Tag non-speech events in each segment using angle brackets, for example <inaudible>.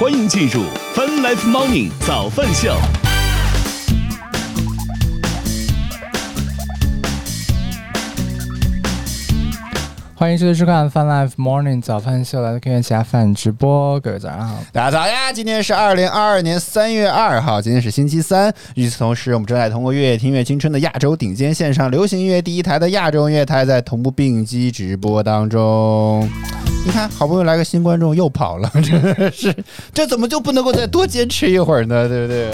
欢迎进入 Fun Life Morning 早饭秀。欢迎继续收看 Fun Life Morning 早饭秀，来自科学家饭直播，各位早上好。大家早呀！今天是二零二二年三月二号，今天是星期三。与此同时，我们正在通过“乐听乐青春”的亚洲顶尖线上流行音乐第一台的亚洲音乐台，在同步并机直播当中。你看，好不容易来个新观众又跑了，<laughs> 真的是，这怎么就不能够再多坚持一会儿呢？对不对？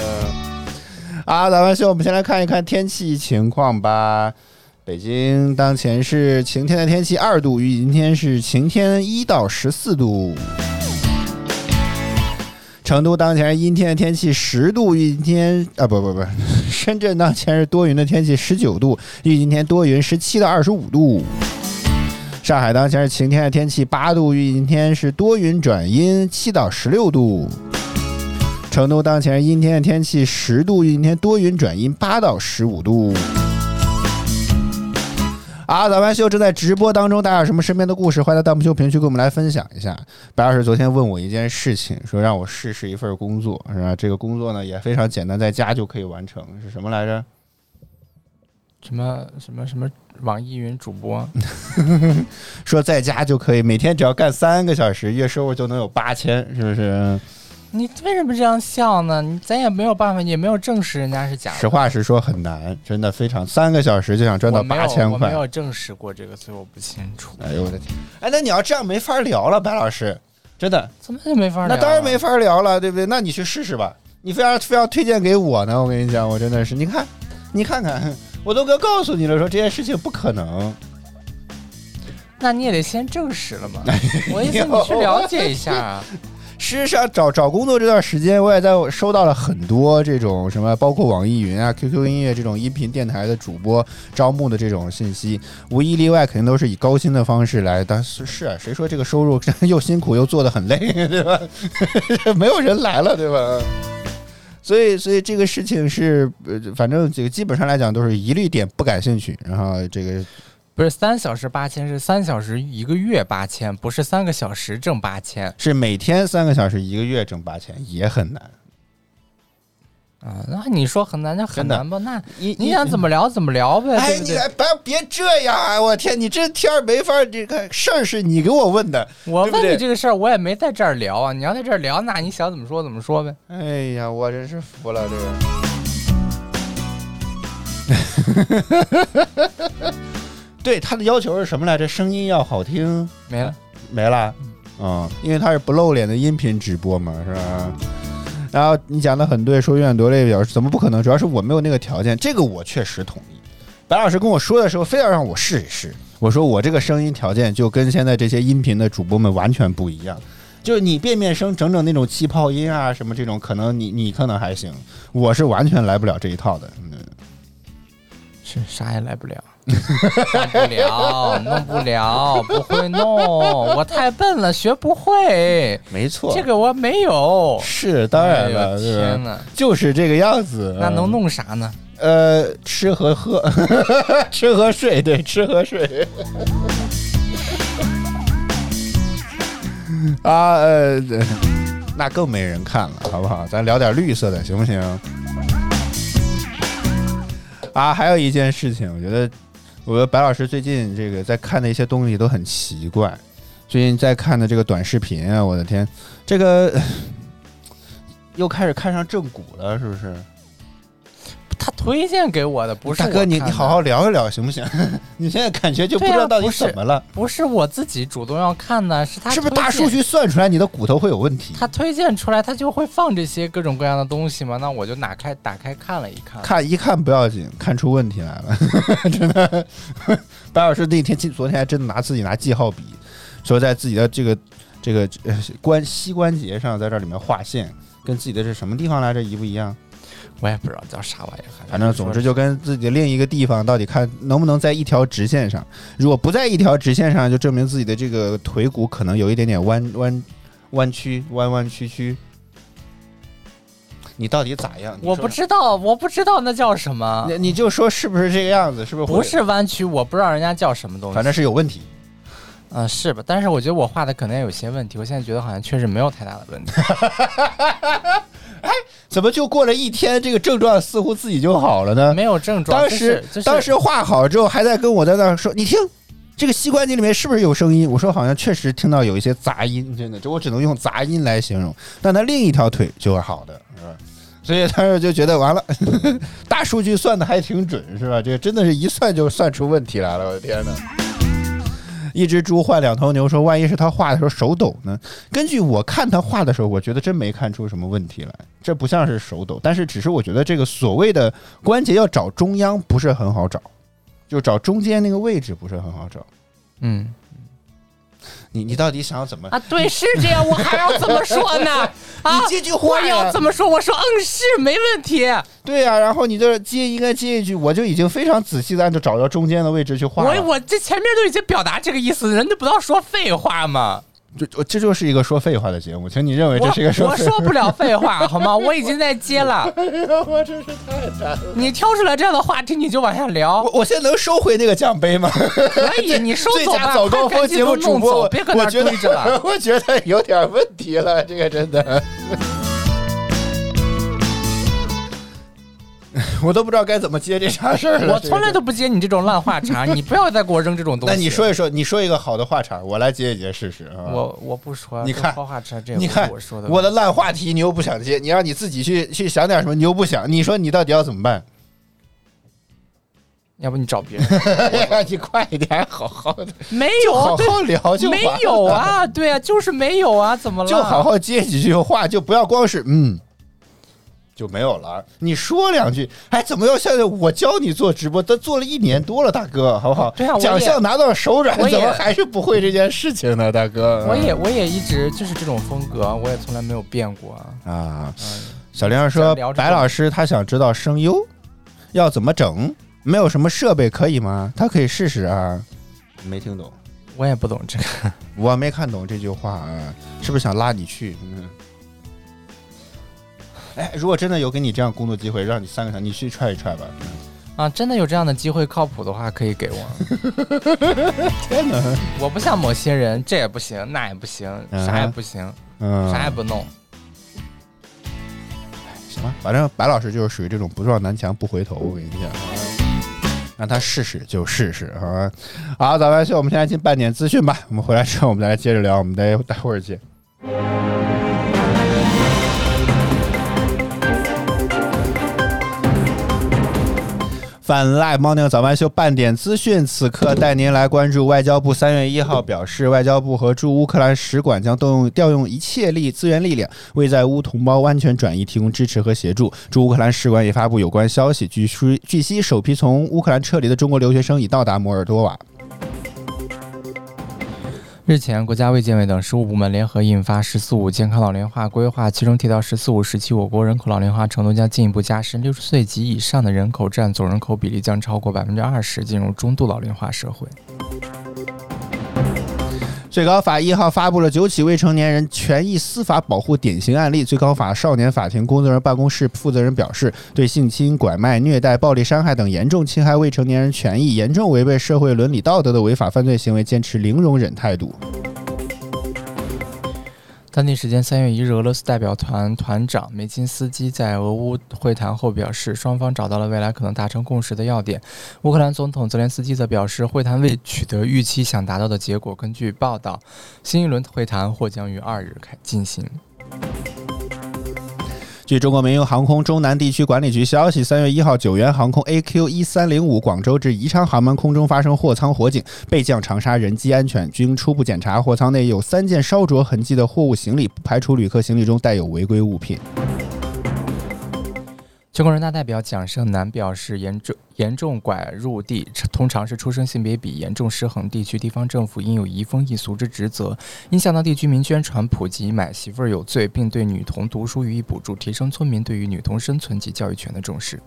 啊，早饭秀，我们先来看一看天气情况吧。北京当前是晴天的天气，二度，预今天是晴天一到十四度。成都当前是阴天的天气，十度，预计今天啊不不不，<laughs> 深圳当前是多云的天气，十九度，预今天多云，十七到二十五度。上海当前是晴天的天气，八度，预计今天是多云转阴，七到十六度。成都当前阴天的天气，十度，阴天多云转阴，八到十五度。啊，早班秀正在直播当中，大家有什么身边的故事，欢迎在弹幕秀评论区跟我们来分享一下。白老师昨天问我一件事情，说让我试试一份工作，是吧？这个工作呢也非常简单，在家就可以完成，是什么来着？什么什么什么网易云主播？<laughs> 说在家就可以每天只要干三个小时，月收入就能有八千，是不是？你为什么这样笑呢？你咱也没有办法，也没有证实人家是假的。实话实说，很难，真的非常，三个小时就想赚到八千块。我没有证实过这个，所以我不清楚。哎呦我的天！哎，那你要这样没法聊了，白老师，真的怎么就没法聊？那当然没法聊了，对不对？那你去试试吧。你非要非要推荐给我呢？我跟你讲，我真的是，你看，你看看，我都哥告诉你了，说这件事情不可能。那你也得先证实了嘛？<laughs> 我意思你去了解一下啊。<laughs> 事实上，找找工作这段时间，我也在收到了很多这种什么，包括网易云啊、QQ 音乐这种音频电台的主播招募的这种信息，无一例外，肯定都是以高薪的方式来。但是是啊，谁说这个收入 <laughs> 又辛苦又做的很累，对吧？没有人来了，对吧？所以，所以这个事情是，呃，反正这个基本上来讲都是一律点不感兴趣，然后这个。不是三小时八千，是三小时一个月八千，不是三个小时挣八千，是每天三个小时一个月挣八千，也很难。啊，那你说很难，就很难吧？那你你想怎么聊怎么聊呗？哎，你别别这样啊！我天，你这天没法，这个事儿是你给我问的，我问你这个事儿，我也没在这儿聊啊。你要在这儿聊，那你想怎么说怎么说呗？哎呀，我真是服了这个。<laughs> 对他的要求是什么来着？声音要好听，没了，没了，嗯，因为他是不露脸的音频直播嘛，是吧？然后你讲的很对，说永远流泪表示怎么不可能？主要是我没有那个条件，这个我确实同意。白老师跟我说的时候，非要让我试一试。我说我这个声音条件就跟现在这些音频的主播们完全不一样，就是你变变声，整整那种气泡音啊什么这种，可能你你可能还行，我是完全来不了这一套的，嗯，是啥也来不了。<laughs> 弄不了，弄不了，不会弄，我太笨了，学不会。没错，这个我没有。是，当然了，天哪，就是这个样子。那能弄啥呢？呃，吃和喝，<laughs> 吃和睡，对，吃和睡。<laughs> 啊，呃，那更没人看了，好不好？咱聊点绿色的，行不行？啊，还有一件事情，我觉得。我觉得白老师最近这个在看的一些东西都很奇怪，最近在看的这个短视频啊，我的天，这个 <laughs> 又开始看上正骨了，是不是？他推荐给我的不是大哥，你你好好聊一聊行不行？<laughs> 你现在感觉就不知道到底怎么了？不是我自己主动要看的，是他是不是大数据算出来你的骨头会有问题？他推荐出来，他就会放这些各种各样的东西嘛？那我就打开打开看了一看，看一看不要紧，看出问题来了，<laughs> 真的。白老师那天昨天还真的拿自己拿记号笔，说在自己的这个这个关膝关节上，在这里面画线，跟自己的是什么地方来着一不一样？我也不知道叫啥玩意儿，反正总之就跟自己的另一个地方到底看能不能在一条直线上，如果不在一条直线上，就证明自己的这个腿骨可能有一点点弯弯弯曲弯弯曲曲。你到底咋样？我不知道，我不知道那叫什么。你你就说是不是这个样子？是不是不是弯曲？我不知道人家叫什么东西，反正是有问题。嗯，是吧？但是我觉得我画的可能有些问题，我现在觉得好像确实没有太大的问题。<laughs> <laughs> 怎么就过了一天，这个症状似乎自己就好了呢？没有症状，当时当时画好之后，还在跟我在那儿说：“你听，这个膝关节里面是不是有声音？”我说：“好像确实听到有一些杂音，真的，这我只能用杂音来形容。”但他另一条腿就是好的，是吧？所以当时就觉得完了，<laughs> 大数据算的还挺准，是吧？这个真的是一算就算出问题来了，我的天哪！一只猪换两头牛，说万一是他画的时候手抖呢？根据我看他画的时候，我觉得真没看出什么问题来，这不像是手抖，但是只是我觉得这个所谓的关节要找中央不是很好找，就找中间那个位置不是很好找。嗯你你到底想要怎么？啊，对，是这样，我还要怎么说呢？<laughs> 啊，你这句话我要怎么说？我说嗯，是没问题。对呀、然后你这接应该接一句，我就已经非常仔细的按照找到中间的位置去画了。我我这前面都已经表达这个意思，人家不要说废话吗？这这这就是一个说废话的节目，请你认为这是一个说我废话说不了废话，好吗？我已经在接了。<laughs> 我真是太难了。你挑出来这样的话题，你就往下聊我。我现在能收回那个奖杯吗？可以，你 <laughs> 收走吧，佳早高快赶紧峰节目播，走别搁那儿我觉得堆着了。<laughs> 我觉得有点问题了，这个真的，<laughs> 我都不知道该怎么接这茬事儿了。我从来都不接你这种烂话茬，你不要再给我扔这种东西。那你说一说，你说一个好的话茬，我来接一接试试啊。我我不说，你看这花话茬这你看我说的，我的烂话题，你又不想接，你让你自己去去想点什么，你又不想，你说你到底要怎么办？<laughs> 要不你找别人？<laughs> 你快一点，好好的，没有好好聊就没有啊，对啊，就是没有啊，怎么了？就好好接几句话，就不要光是嗯，就没有了。你说两句，哎，怎么要现在我教你做直播？都做了一年多了，大哥，好不好？对啊奖项拿到手软，我也怎么还是不会这件事情呢，大哥？我也我也一直就是这种风格，我也从来没有变过啊。小玲儿说白老师他想知道声优要怎么整，没有什么设备可以吗？他可以试试啊。没听懂，我也不懂这个。<laughs> 我没看懂这句话啊，是不是想拉你去？嗯。哎，如果真的有给你这样工作机会，让你三个小时，你去踹一踹吧。啊，真的有这样的机会靠谱的话，可以给我。<laughs> 天哪！我不像某些人，这也不行，那也不行，嗯啥也不行，嗯，啥也不弄。行吧，反正白老师就是属于这种不撞南墙不回头。我跟你讲，让他试试就试试，好吧？好，早班秀，我们现在进半点资讯吧。我们回来之后，我们再来接着聊，我们待待会儿见。泛 Live Morning 早班秀半点资讯，此刻带您来关注外交部三月一号表示，外交部和驻乌克兰使馆将动用调用一切力资源力量，为在乌同胞安全转移提供支持和协助。驻乌克兰使馆也发布有关消息，据悉，据悉首批从乌克兰撤离的中国留学生已到达摩尔多瓦。日前，国家卫健委等十五部门联合印发“十四五”健康老龄化规划，其中提到“十四五”时期我国人口老龄化程度将进一步加深，六十岁及以上的人口占总人口比例将超过百分之二十，进入中度老龄化社会。最高法一号发布了九起未成年人权益司法保护典型案例。最高法少年法庭工作人员办公室负责人表示，对性侵、拐卖、虐待、暴力伤害等严重侵害未成年人权益、严重违背社会伦理道德的违法犯罪行为，坚持零容忍态度。当地时间三月一日，俄罗斯代表团团长梅金斯基在俄乌会谈后表示，双方找到了未来可能达成共识的要点。乌克兰总统泽连斯基则表示，会谈未取得预期想达到的结果。根据报道，新一轮会谈或将于二日开进行。据中国民用航空中南地区管理局消息，三月一号，九元航空 AQ 一三零五广州至宜昌航班空中发生货舱火警，备降长沙人机安全。经初步检查，货舱内有三件烧灼痕迹的货物行李，不排除旅客行李中带有违规物品。全国人大代表蒋胜男表示，严重严重拐入地通常是出生性别比严重失衡地区，地方政府应有移风易俗之职责，应向当地居民宣传普及买媳妇儿有罪，并对女童读书予以补助，提升村民对于女童生存及教育权的重视。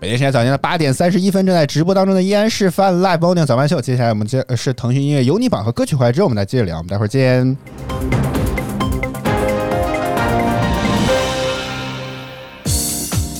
北京时间早间的八点三十一分，正在直播当中的依然是泛 Live Morning 早班秀。接下来我们接是腾讯音乐有你榜和歌曲怀之，我们再接着聊，我们待会儿见。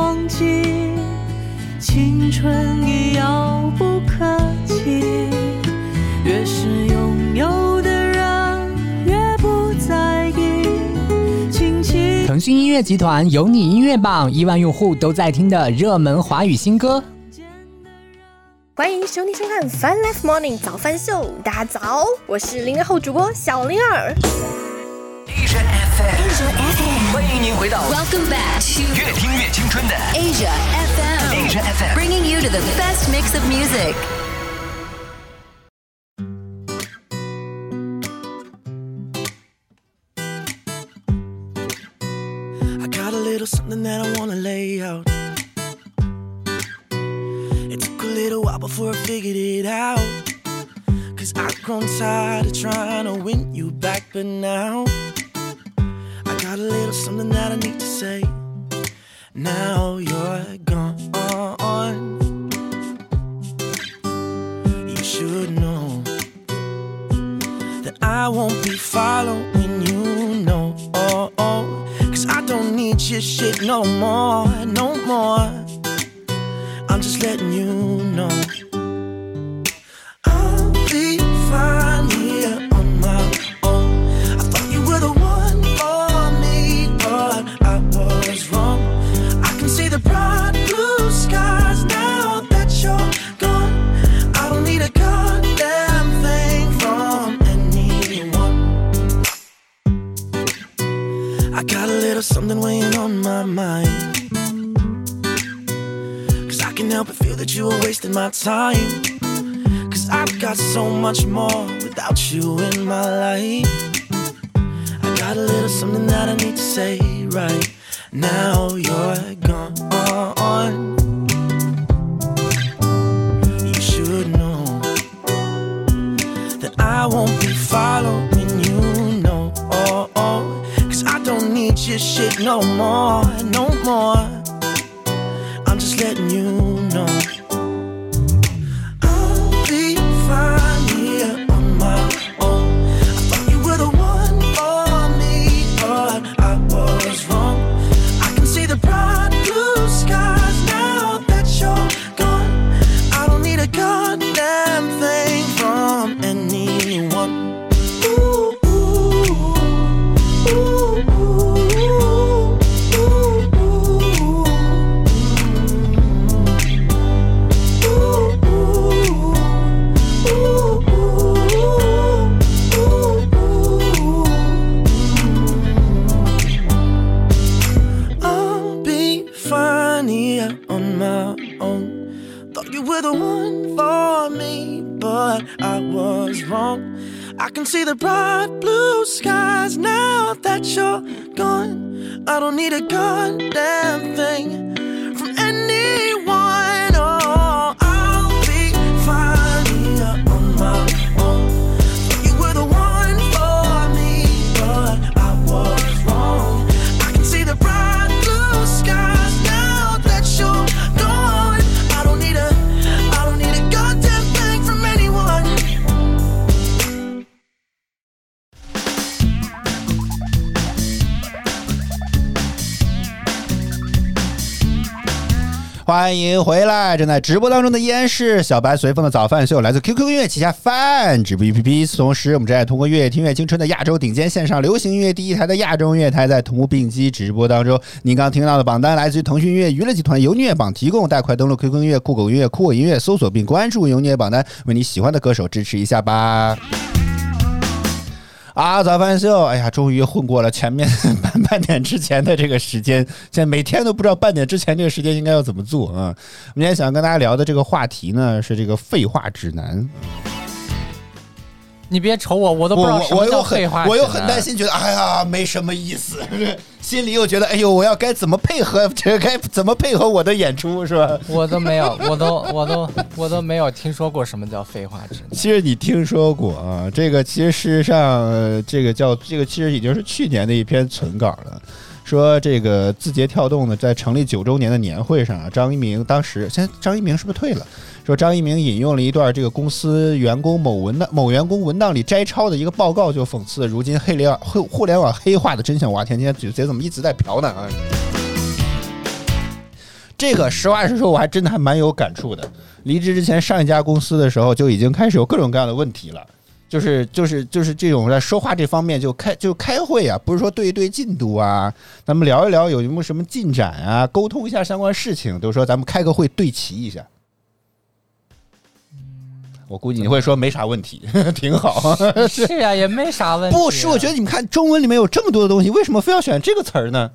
忘记。青春已遥不可及，越是拥有的人，越不在意。轻轻腾讯音乐集团有你音乐榜亿万用户都在听的热门华语新歌。欢迎兄弟收看《Fun Life Morning 早饭秀》，大家早，我是零零后主播小灵儿。Asia FM，欢迎您回到 Welcome back to 越听越青春的 Asia FM, Asia FM。 bringing you to the best mix of music. I got a little something that I wanna lay out. It took a little while before I figured it out. Cause I've grown tired of trying to win you back, but now I got a little something that I need to say. Now you're gone. You should know that I won't be following you, no. Cause I don't need your shit no more, no more. I'm just letting you know. Much more without you in my life. I don't need a goddamn thing 欢迎回来！正在直播当中的依然是小白随风的早饭秀，来自 QQ 音乐旗下饭直播 APP 此。同时，我们正在通过越听越青春的亚洲顶尖线上流行音乐第一台的亚洲音乐台，在同步并机直播当中。您刚听到的榜单来自于腾讯音乐娱乐集团由音乐榜提供，带快登录 QQ 音乐、酷狗音乐、酷我音乐，搜索并关注由音乐榜单，为你喜欢的歌手支持一下吧。啊，早饭秀！哎呀，终于混过了前面 <laughs> 半半点之前的这个时间，现在每天都不知道半点之前这个时间应该要怎么做啊。我今天想跟大家聊的这个话题呢，是这个废话指南。你别瞅我，我都不知道什么我我又很叫废话。我又很担。心，觉得哎呀没什么意思，<laughs> 心里又觉得哎呦我要该怎么配合 <laughs> 这该怎么配合我的演出是吧？<laughs> 我都没有，我都我都我都没有听说过什么叫废话之男。其实你听说过啊，这个其实事实上，呃这个叫这个其实已经是去年的一篇存稿了。说这个字节跳动呢，在成立九周年的年会上啊，张一鸣当时现张一鸣是不是退了？说张一鸣引用了一段这个公司员工某文档某员工文档里摘抄的一个报告，就讽刺如今黑联互互联网黑化的真相。哇天，今天嘴嘴怎么一直在瓢呢啊？这个实话实说，我还真的还蛮有感触的。离职之前上一家公司的时候，就已经开始有各种各样的问题了。就是就是就是这种在说话这方面就开就开会啊，不是说对一对进度啊，咱们聊一聊有没有什么进展啊，沟通一下相关事情，都说咱们开个会对齐一下。我估计你会说没啥问题，<laughs> 挺好。<laughs> 是啊、也没啥问题。不是，我觉得你们看中文里面有这么多的东西，为什么非要选这个词儿呢？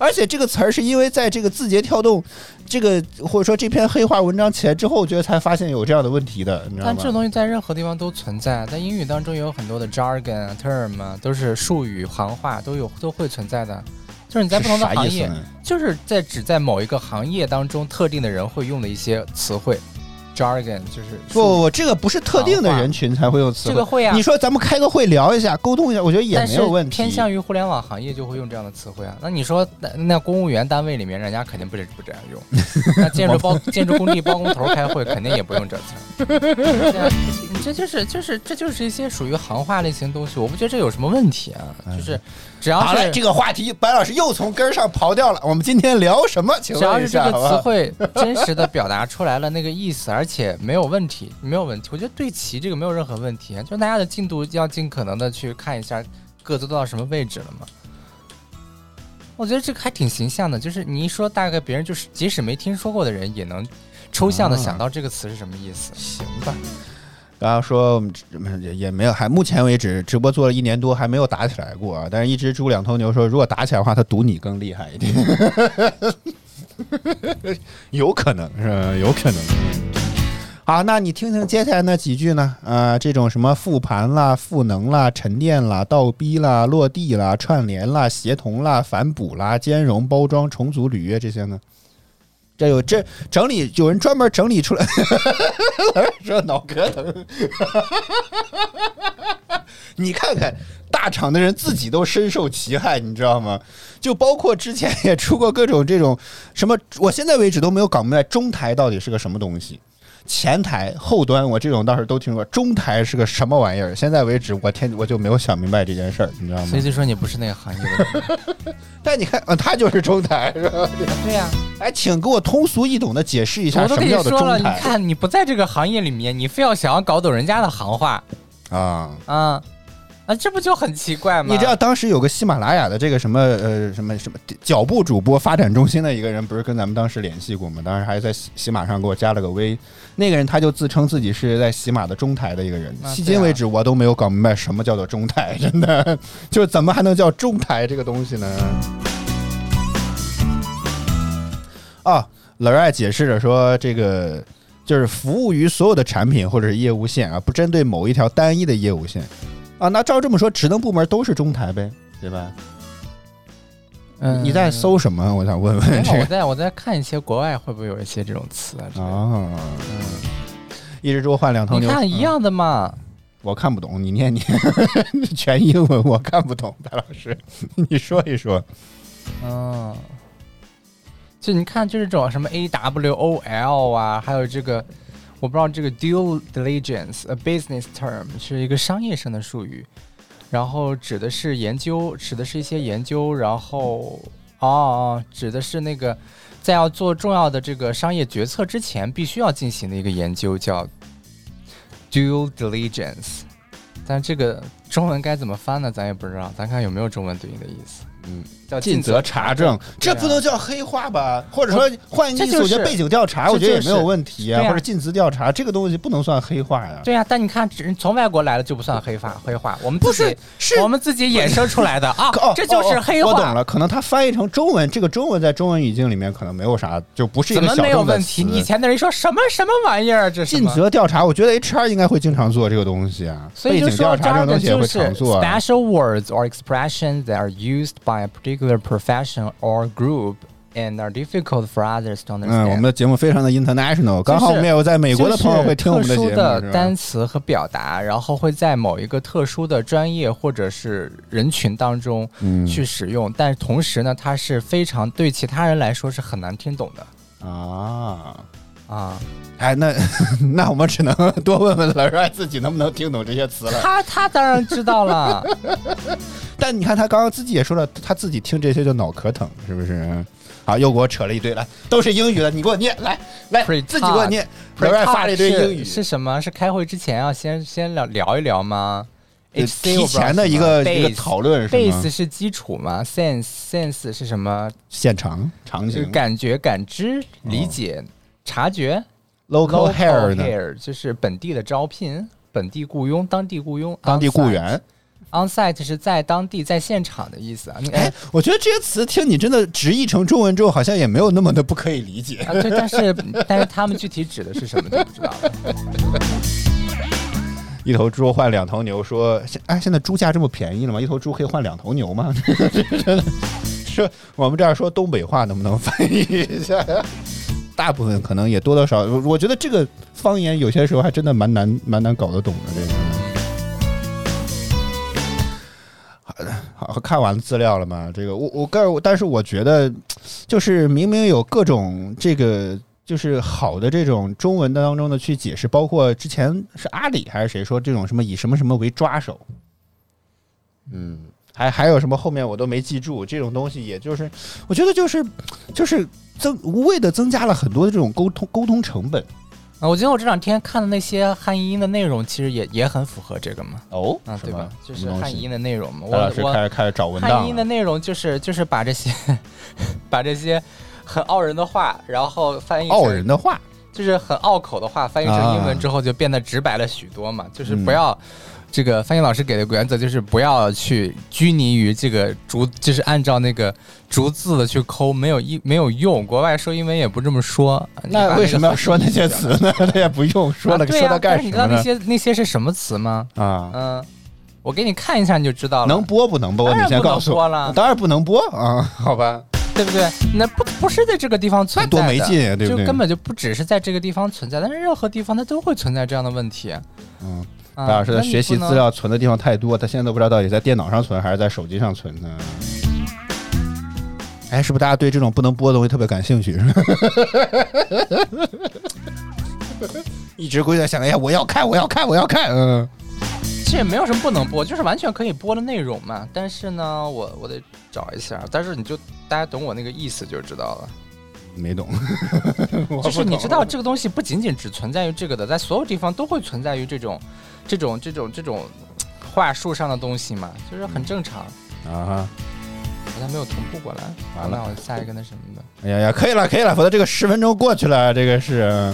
而且这个词儿是因为在这个字节跳动这个或者说这篇黑化文章起来之后，我觉得才发现有这样的问题的，你知道吗？但这东西在任何地方都存在，在英语当中也有很多的 jargon 啊 term 啊，都是术语行话，都有都会存在的。就是你在不同的行业？就是在只在某一个行业当中特定的人会用的一些词汇，jargon 就是不不不，这个不是特定的人群才会用词汇。这个会啊你说咱们开个会聊一下，沟通一下，我觉得也没有问题。偏向于互联网行业就会用这样的词汇啊。那你说那那公务员单位里面，人家肯定不是不这样用。<laughs> 那建筑包建筑工地包工头开会，肯定也不用这词 <laughs> 这就是就是这就是一些属于行话类型的东西，我不觉得这有什么问题啊。就是只要好了，是这个话题白老师又从根儿上刨掉了。我们今天聊什么？请只要问一下，是这个词？汇真实的表达出来了那个意思，而且没有问题，没有问题。我觉得对齐这个没有任何问题，啊，就大家的进度要尽可能的去看一下各自都到什么位置了嘛。我觉得这个还挺形象的，就是你一说，大概别人就是即使没听说过的人，也能抽象的想到这个词是什么意思。行吧。刚刚说我们直也也没有，还目前为止直播做了一年多，还没有打起来过啊。但是一只猪两头牛说，如果打起来的话，他赌你更厉害一点，<laughs> 有可能是吧？有可能。好，那你听听接下来那几句呢？啊、这种什么复盘啦、赋能啦、沉淀啦、倒逼啦、落地啦、串联啦、协同啦、反哺啦、兼容、包装、重组、履约这些呢？这有这整理，有人专门整理出来，说脑壳疼。<laughs> 你看看大厂的人自己都深受其害，你知道吗？就包括之前也出过各种这种什么，我现在为止都没有搞明白中台到底是个什么东西。前台、后端，我这种倒是都听说。中台是个什么玩意儿？现在为止，我天，我就没有想明白这件事儿，你知道吗所以？就说你不是那个行业的人，但你看，嗯，他就是中台，是吧？对呀、哎，请给我通俗易懂的解释一下我都跟你什么叫做说了，你看你不在这个行业里面，你非要想要搞懂人家的行话啊？啊啊，这不就很奇怪吗？你知道当时有个喜马拉雅的这个什么呃什么什么脚步主播发展中心的一个人，不是跟咱们当时联系过吗？当时还在喜喜马上给我加了个微，那个人他就自称自己是在喜马的中台的一个人。啊迄今为止，我都没有搞明白什么叫做中台，真的 <laughs> 就是怎么还能叫中台这个东西呢？啊，老爱解释着说这个。就是服务于所有的产品或者是业务线啊，不针对某一条单一的业务线啊。那照这么说，职能部门都是中台呗，对吧？嗯你在搜什么？我想问问我在我在看一些国外会不会有一些这种词啊。啊。一只猪换两头牛，你看一嗯样的嘛，我看不懂，你念念，<laughs> 全英文我看不懂，白老师，你说一说。嗯，就你看就是这种什么 A W O L 啊，还有这个我不知道这个 due diligence，a business term 是一个商业上的术语，然后指的是研究，指的是一些研究，然后哦，指的是那个在要做重要的这个商业决策之前必须要进行的一个研究，叫 due diligence。但这个中文该怎么翻呢？咱也不知道，咱看有没有中文对应的意思。嗯叫尽责查证，这不能叫黑化吧？或者说换一个意思，我觉得背景调查，我觉得也没有问题啊，或者尽职调查，这个东西不能算黑化呀。对呀、但你看，只从外国来的就不算黑化，黑化，我们自己不是是我们自己衍生出来的 <laughs> 啊这就是哦黑化。我懂了，可能它翻译成中文，这个中文在中文语境里面可能没有啥，就不是一个小怎么没有问题？以前的人说什么什么玩意儿？这是尽责调查，我觉得 HR 应该会经常做这个东西啊。所以就背景调说这儿的查这种东西也会常做啊。special words or expressions that are used by a particular profession or group and are difficult for others to understand。嗯，我们的节目非常的 international，刚好我们也有在美国的朋友会听我们的节目，就是特殊的单词和表达，然后会在某一个特殊的专业或者是人群当中嗯去使用，但同时呢，它是非常对其他人来说是很难听懂的啊。啊。哎，那 <laughs> 那我们只能多问问乐帅自己能不能听懂这些词了。他他当然知道了，<laughs> 但你看他刚刚自己也说了，他自己听这些就脑壳疼，是不是？好，又给我扯了一堆，来，都是英语的，你给我念，来来自己给我念。乐帅发了一堆英语，是是什么？是开会之前要先先聊聊一聊吗？呃 HC 提前的一个一个讨论是吗 base 是基础吗？sense sense 是什么？现场场就是景感觉、感知、理解、察觉。，local hair 呢，hair 就是本地的招聘、本地雇佣、当地雇佣、当地雇员。On-site 是在当地、在现场的意思啊。哎，我觉得这些词听你真的直译成中文之后，好像也没有那么的不可以理解。啊，对，但是但是他们具体指的是什么就不知道了。<laughs> 一头猪换两头牛，说现哎，现在猪价这么便宜了吗？一头猪可以换两头牛吗？<laughs> 真的是我们这儿说东北话，能不能翻译一下？大部分可能也多多少，我我觉得这个方言有些时候还真的蛮难蛮难搞得懂的。这个，好，好看完资料了吗？这个我我个人，但是我觉得，就是明明有各种这个就是好的这种中文当中的去解释，包括之前是阿里还是谁说这种什么以什么什么为抓手，嗯，还还有什么后面我都没记住，这种东西也就是我觉得就是就是增无谓的增加了很多的这种沟通沟通成本啊，我觉得我这两天看的那些汉译英的内容，其实也也很符合这个嘛。哦啊，对吧？就是汉译英的内容嘛。戴老师我我开始开始找文档汉译英的内容就是就是把这些 <laughs> 把这些很傲人的话，然后翻译成傲人的话，就是很拗口的话，翻译成英文之后就变得直白了许多嘛。就是不要、这个翻译老师给的原则就是不要去拘泥于这个逐，就是按照那个逐字的去抠，没有一没有用。国外说英文也不这么说。那为什么要说那些词呢？他也不用说了，说它干但是你知道那？些那些是什么词吗？啊，嗯，我给你看一下你就知道了。能播不能播？你先告诉播了我，当然不能播啊，好吧？对不对？那不不是在这个地方存在的，多没劲啊对不对就根本就不只是在这个地方存在，但是任何地方它都会存在这样的问题。嗯，啊白老师的学习资料存的地方太多，他现在都不知道到底在电脑上存还是在手机上存呢。哎，是不是大家对这种不能播的东西特别感兴趣？<laughs> 一直归在想，哎呀，我要看，我要看，我要看。嗯，这也没有什么不能播，就是完全可以播的内容嘛。但是呢，我我得找一下，但是你就大家懂我那个意思就知道了。没懂。<laughs> 我就是你知道这个东西不仅仅只存在于这个的，在所有地方都会存在于这种这种这种这种话术上的东西嘛，就是很正常。啊！好像没有同步过来，完了那我下一个那什么的。哎呀呀，可以了，可以了，否则这个十分钟过去了，这个是。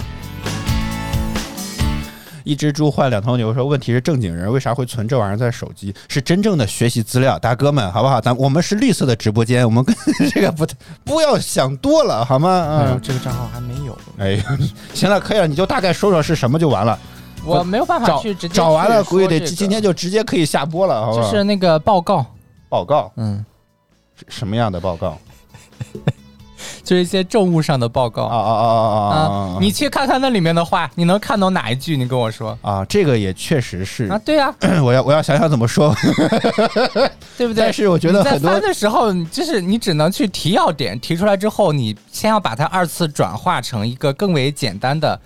一只猪换两头牛，说问题是正经人为啥会存这玩意儿在手机？是真正的学习资料，大哥们，好不好？咱我们是绿色的直播间，我们跟这个不 <laughs> 不要想多了，好吗？这个账号还没有，哎呀，行了，可以了，你就大概说说是什么就完了。我没有办法去直接找完了，估计得今天就直接可以下播了？就是那个报告，报告，嗯，什么样的报告？<laughs> 就是一些政务上的报告啊啊啊啊啊！你去看看那里面的话，你能看懂哪一句？你跟我说啊，这个也确实是啊，对啊、<clears throat> 我要我要想想怎么说。<laughs> 对不对？但是我觉得在很多翻的时候，就是你只能去提要点，提出来之后，你先要把它二次转化成一个更为简单的、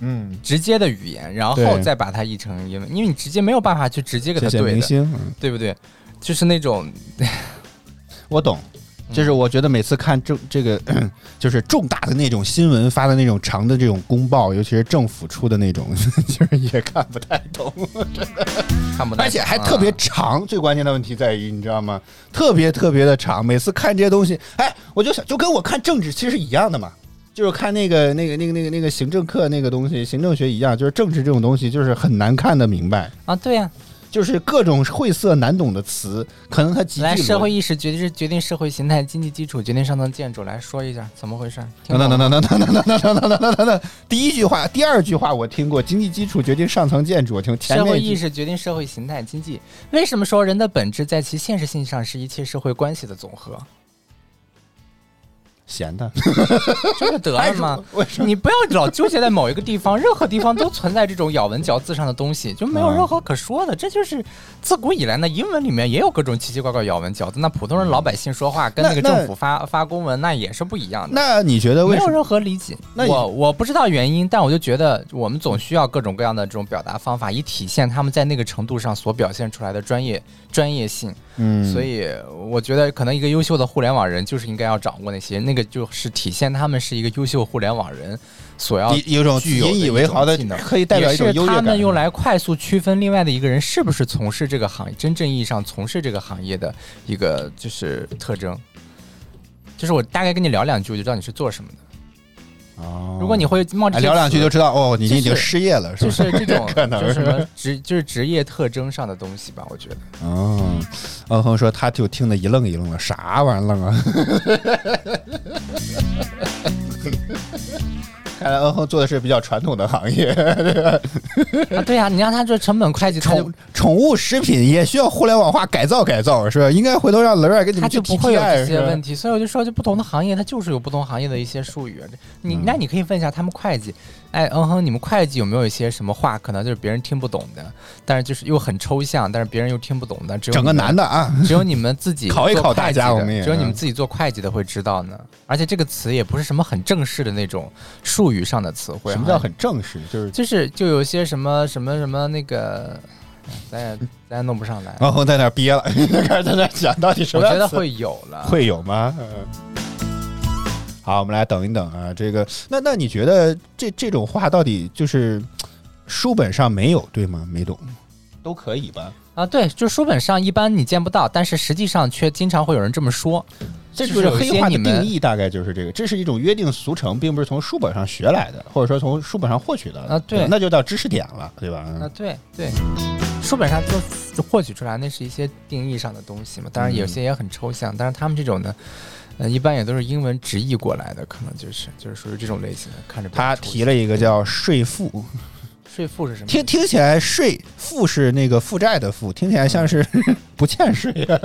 嗯，直接的语言，然后再把它译成英文，因为你直接没有办法去直接给它对的，明星，嗯对不对？就是那种 <laughs> 我懂。就是我觉得每次看这这个 <coughs> 就是重大的那种新闻发的那种长的这种公报，尤其是政府出的那种，<laughs> 就是也看不太懂，真的看不懂，而且还特别啊长。最关键的问题在于，你知道吗？特别特别的长。每次看这些东西，哎，我就想，就跟我看政治其实是一样的嘛。就是看那个、那个、那个、那个、那个行政课那个东西，行政学一样，就是政治这种东西，就是很难看得明白，啊，对呀、就是各种晦涩难懂的词，可能它极来，社会意识决定是决定社会形态、经济基础，决定上层建筑，来说一下怎么回事？听等等等等等等等等等等等等等，第一句话、第二句话我听过，经济基础决定上层建筑，我听前社会意识决定社会形态、经济。为什么说人的本质在其现实性上是一切社会关系的总和？闲的，这 <laughs> 就得了吗？为什么？你不要老纠结在某一个地方，任何地方都存在这种咬文嚼字上的东西，就没有任何可说的。这就是自古以来呢，英文里面也有各种奇奇怪怪咬文嚼字。那普通人老百姓说话跟那个政府发发公文，那也是不一样的。那你觉得为什么？没有任何理解。那我我不知道原因，但我就觉得我们总需要各种各样的这种表达方法，以体现他们在那个程度上所表现出来的专业专业性。嗯所以我觉得，可能一个优秀的互联网人就是应该要掌握那些，那个就是体现他们是一个优秀互联网人所要有有种引以为豪的技能，可以代表一种优越感。他们用来快速区分另外的一个人是不是从事这个行业，真正意义上从事这个行业的一个就是特征。就是我大概跟你聊两句，我就知道你是做什么的。哦如果你会冒这些哎聊两句就知道哦，你已经失业了，是就吧？是这种 <laughs> 可能就是什么职就是职业特征上的东西吧，我觉得。哦，嗯哼说他就听得一愣一愣的，啥玩意儿愣啊？<laughs> 看来恩恒做的是比较传统的行业，<laughs> 啊，对呀、你让他做成本会计，宠宠物食品也需要互联网化改造改造，是吧？应该回头让雷瑞给你们去他就不会有这些问题，所以我就说，就不同的行业，它就是有不同行业的一些术语。你嗯那你可以问一下他们会计，哎，嗯哼，你们会计有没有一些什么话，可能就是别人听不懂的，但是就是又很抽象，但是别人又听不懂的，只有整个男的啊，只有你们自己 <laughs> 考一考大家我们也只有你们自己做会计的会知道呢。而且这个词也不是什么很正式的那种术语上的词汇。什么叫很正式？就是就是就有些什么什么什么那个，咱也咱也弄不上来。王峰在那憋了，<laughs> 开始在那儿想到底什么样词觉得会有了，会有吗？嗯。好，我们来等一等啊。这个，那那你觉得这这种话到底就是书本上没有对吗？没懂，都可以吧？啊，对，就书本上一般你见不到，但是实际上却经常会有人这么说。这就是黑话的定义，大概就是这个。这是一种约定俗成，并不是从书本上学来的，或者说从书本上获取的啊对吧那就到知识点了，对吧？啊，对对，书本上就就获取出来，那是一些定义上的东西嘛。当然有些也很抽象，但是他们这种呢，呃，一般也都是英文直译过来的，可能就是就是属于这种类型的。看着他提了一个叫税负，<laughs> 税负是什么？听听起来税负是那个负债的负，听起来像是 <laughs> 不欠税啊。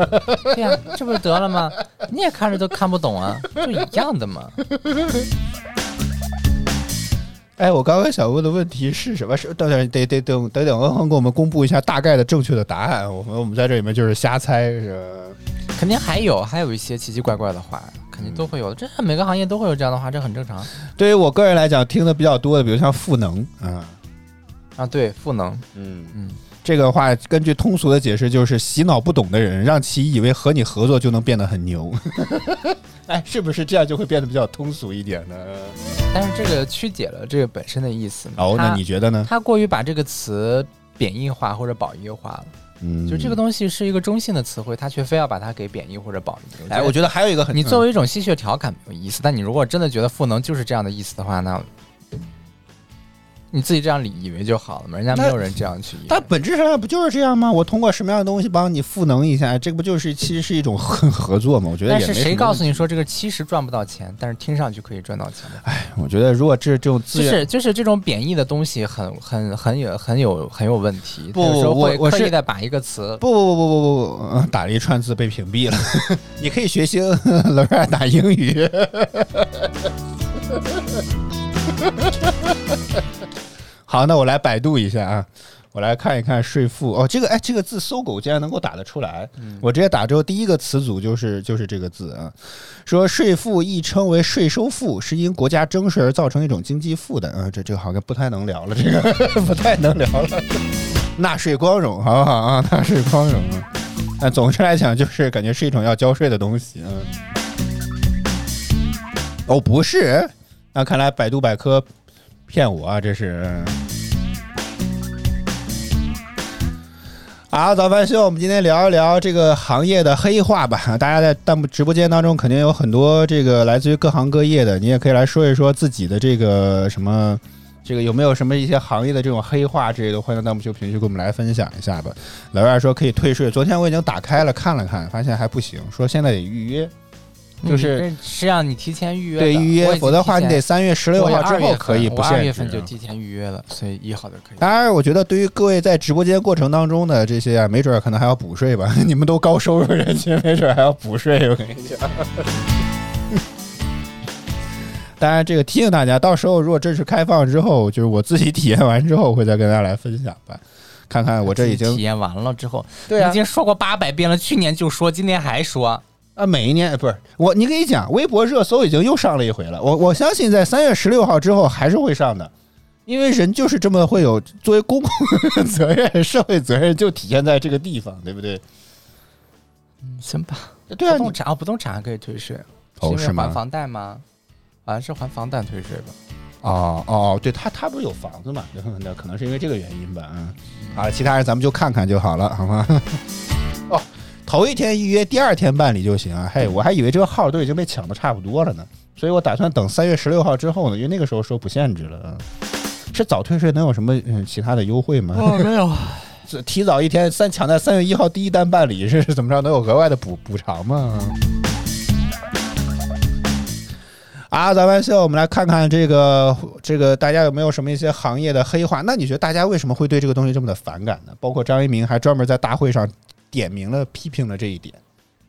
对呀、这不是得了吗？你也看着都看不懂啊，就一样的嘛。<laughs> 哎，我刚刚想问的问题是什么？是等等得得等等等，恩恒给我们公布一下大概的正确的答案。我们我们在这里面就是瞎猜，是吧？肯定还有还有一些奇奇怪怪的话，肯定都会有。这每个行业都会有这样的话，这很正常对于我个人来讲，听的比较多的，比如像赋能啊，啊。对，赋能，嗯嗯，这个话根据通俗的解释，就是洗脑不懂的人，让其以为和你合作就能变得很牛。<laughs> 哎，是不是这样就会变得比较通俗一点呢？但是这个曲解了这个本身的意思嘛。哦，那你觉得呢？他过于把这个词贬义化或者褒义化了，嗯就这个东西是一个中性的词汇，他却非要把它给贬义或者褒义。哎，我觉得还有一个很，你作为一种戏谑调侃没有意思，但你如果真的觉得赋能就是这样的意思的话，那你自己这样理以为就好了嘛，人家没有人这样去以为。它本质上不就是这样吗？我通过什么样的东西帮你赋能一下，这不就是其实是一种合合作吗？我觉得但是谁告诉？你说这个其实赚不到钱，但是听上去可以赚到钱的？我觉得如果这这种资源，就是就是这种贬义的东西很很很有很有很有问题，不有时候会我我是刻意的把一个词不不不不不不不，嗯打了一串字被屏蔽了。<laughs> 你可以学习 <laughs> 乐儿打英语。<laughs> 好，那我来百度一下啊，我来看一看税负。哦，这个哎，这个字搜狗竟然能够打得出来。我直接打之后，第一个词组就是就是这个字啊，说税负亦称为税收负，是因国家征税而造成一种经济负担。啊，这这个好像不太能聊了，这个 <laughs> 不太能聊了。纳税光荣，好不好啊？纳税光荣啊！但总之来讲，就是感觉是一种要交税的东西。嗯，哦，不是，那看来百度百科骗我啊，这是。好，早饭秀，我们今天聊一聊这个行业的黑话吧。大家在弹幕直播间当中肯定有很多这个来自于各行各业的，你也可以来说一说自己的这个什么，这个有没有什么一些行业的这种黑话之类的，欢迎弹幕秀评论区给我们来分享一下吧。老外说可以退税，昨天我已经打开了看了看，发现还不行，说现在得预约。就是嗯是让你提前预约的，对预约，否则的话你得三月十六号之后可以不我二月。份就提前预约了，所以一号就可以。当然，我觉得对于各位在直播间过程当中的这些啊，没准儿可能还要补税吧。<laughs> 你们都高收入人群，没准儿还要补税。我跟你讲。当然，这个提醒大家，到时候如果正式开放之后，就是我自己体验完之后，会再跟大家来分享吧。看看我这已经体验完了之后，对啊已经说过八百遍了，去年就说，今年还说。啊，每一年不是我，你跟你讲，微博热搜已经又上了一回了。我我相信在三月十六号之后还是会上的，因为人就是这么会有作为公共 <laughs> 责任、社会责任就体现在这个地方，对不对？嗯行吧，对啊，不动产哦，不动产还可以退税，哦是吗还房贷吗？好像是还房贷退税吧。哦哦，对他他不是有房子嘛？<laughs> 那可能是因为这个原因吧。嗯，好了，其他人咱们就看看就好了，好吗？<laughs> 哦，头一天预约，第二天办理就行啊。嘿，我还以为这个号都已经被抢的差不多了呢，所以我打算等三月十六号之后呢，因为那个时候说不限制了。啊，是早退税能有什么嗯其他的优惠吗？哦，没有，<laughs> 是提早一天三抢在三月一号第一单办理是怎么着？能有额外的补补偿吗？啊，咱们现在，我们来看看这个这个大家有没有什么一些行业的黑话？那你觉得大家为什么会对这个东西这么的反感呢？包括张一鸣还专门在大会上点名了批评了这一点，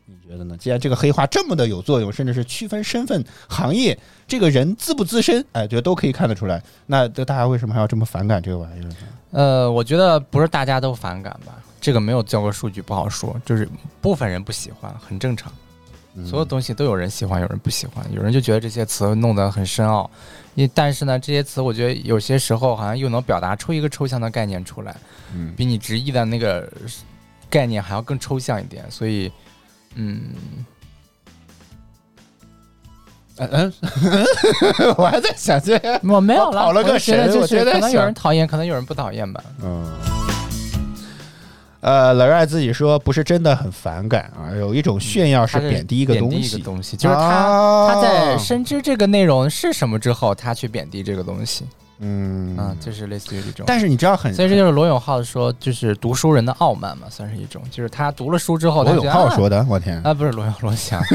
你觉得呢？既然这个黑话这么的有作用，甚至是区分身份、行业，这个人资不资深，哎，觉得都可以看得出来。那这大家为什么还要这么反感这个玩意儿呢？呃，我觉得不是大家都反感吧，这个没有交过数据不好说，就是部分人不喜欢，很正常。嗯所有东西都有人喜欢，有人不喜欢，有人就觉得这些词弄得很深奥，因但是呢，这些词我觉得有些时候好像又能表达出一个抽象的概念出来，嗯比你直译的那个概念还要更抽象一点，所以，嗯，嗯嗯，<laughs> 我还在想这，我没有了跑了个我就觉得可能有人讨厌，可能有人不讨厌吧。嗯，呃，老赖自己说不是真的很反感啊，有一种炫耀是贬低一个东西，个东西，就是他、啊他在深知这个内容是什么之后，他去贬低这个东西，嗯啊，就是类似于这种。但是你知道很，所以这就是罗永浩说，就是读书人的傲慢嘛，算是一种，就是他读了书之后，罗永浩说的，我天，啊，不是罗永罗翔，<laughs>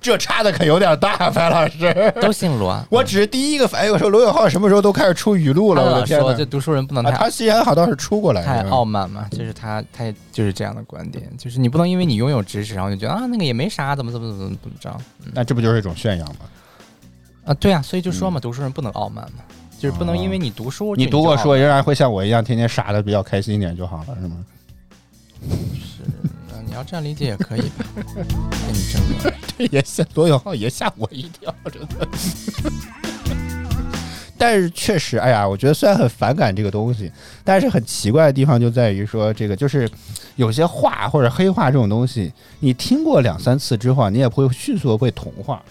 这差的可有点大，白老师。都姓罗。<laughs> 我只是第一个反应，我说罗永浩什么时候都开始出语录了，我的天！说这读书人不能啊，太他既然好倒是出过来，太傲慢嘛，就是他他也就是这样的观点，就是你不能因为你拥有知识，然后就觉得啊那个也没啥，怎么怎么怎么怎么着那这不就是一种炫耀吗？啊？对啊，所以就说嘛，读书人不能傲慢嘛，就是不能因为你读书，嗯你读过书，仍然会像我一样天天傻的比较开心一点就好了，是吗？是，那你要这样理解也可以吧，跟你争论。<laughs> 这也吓罗永浩也吓我一跳，真的。但是确实，哎呀，我觉得虽然很反感这个东西，但是很奇怪的地方就在于说，这个就是有些话或者黑话这种东西，你听过两三次之后啊，你也不会迅速的被同化。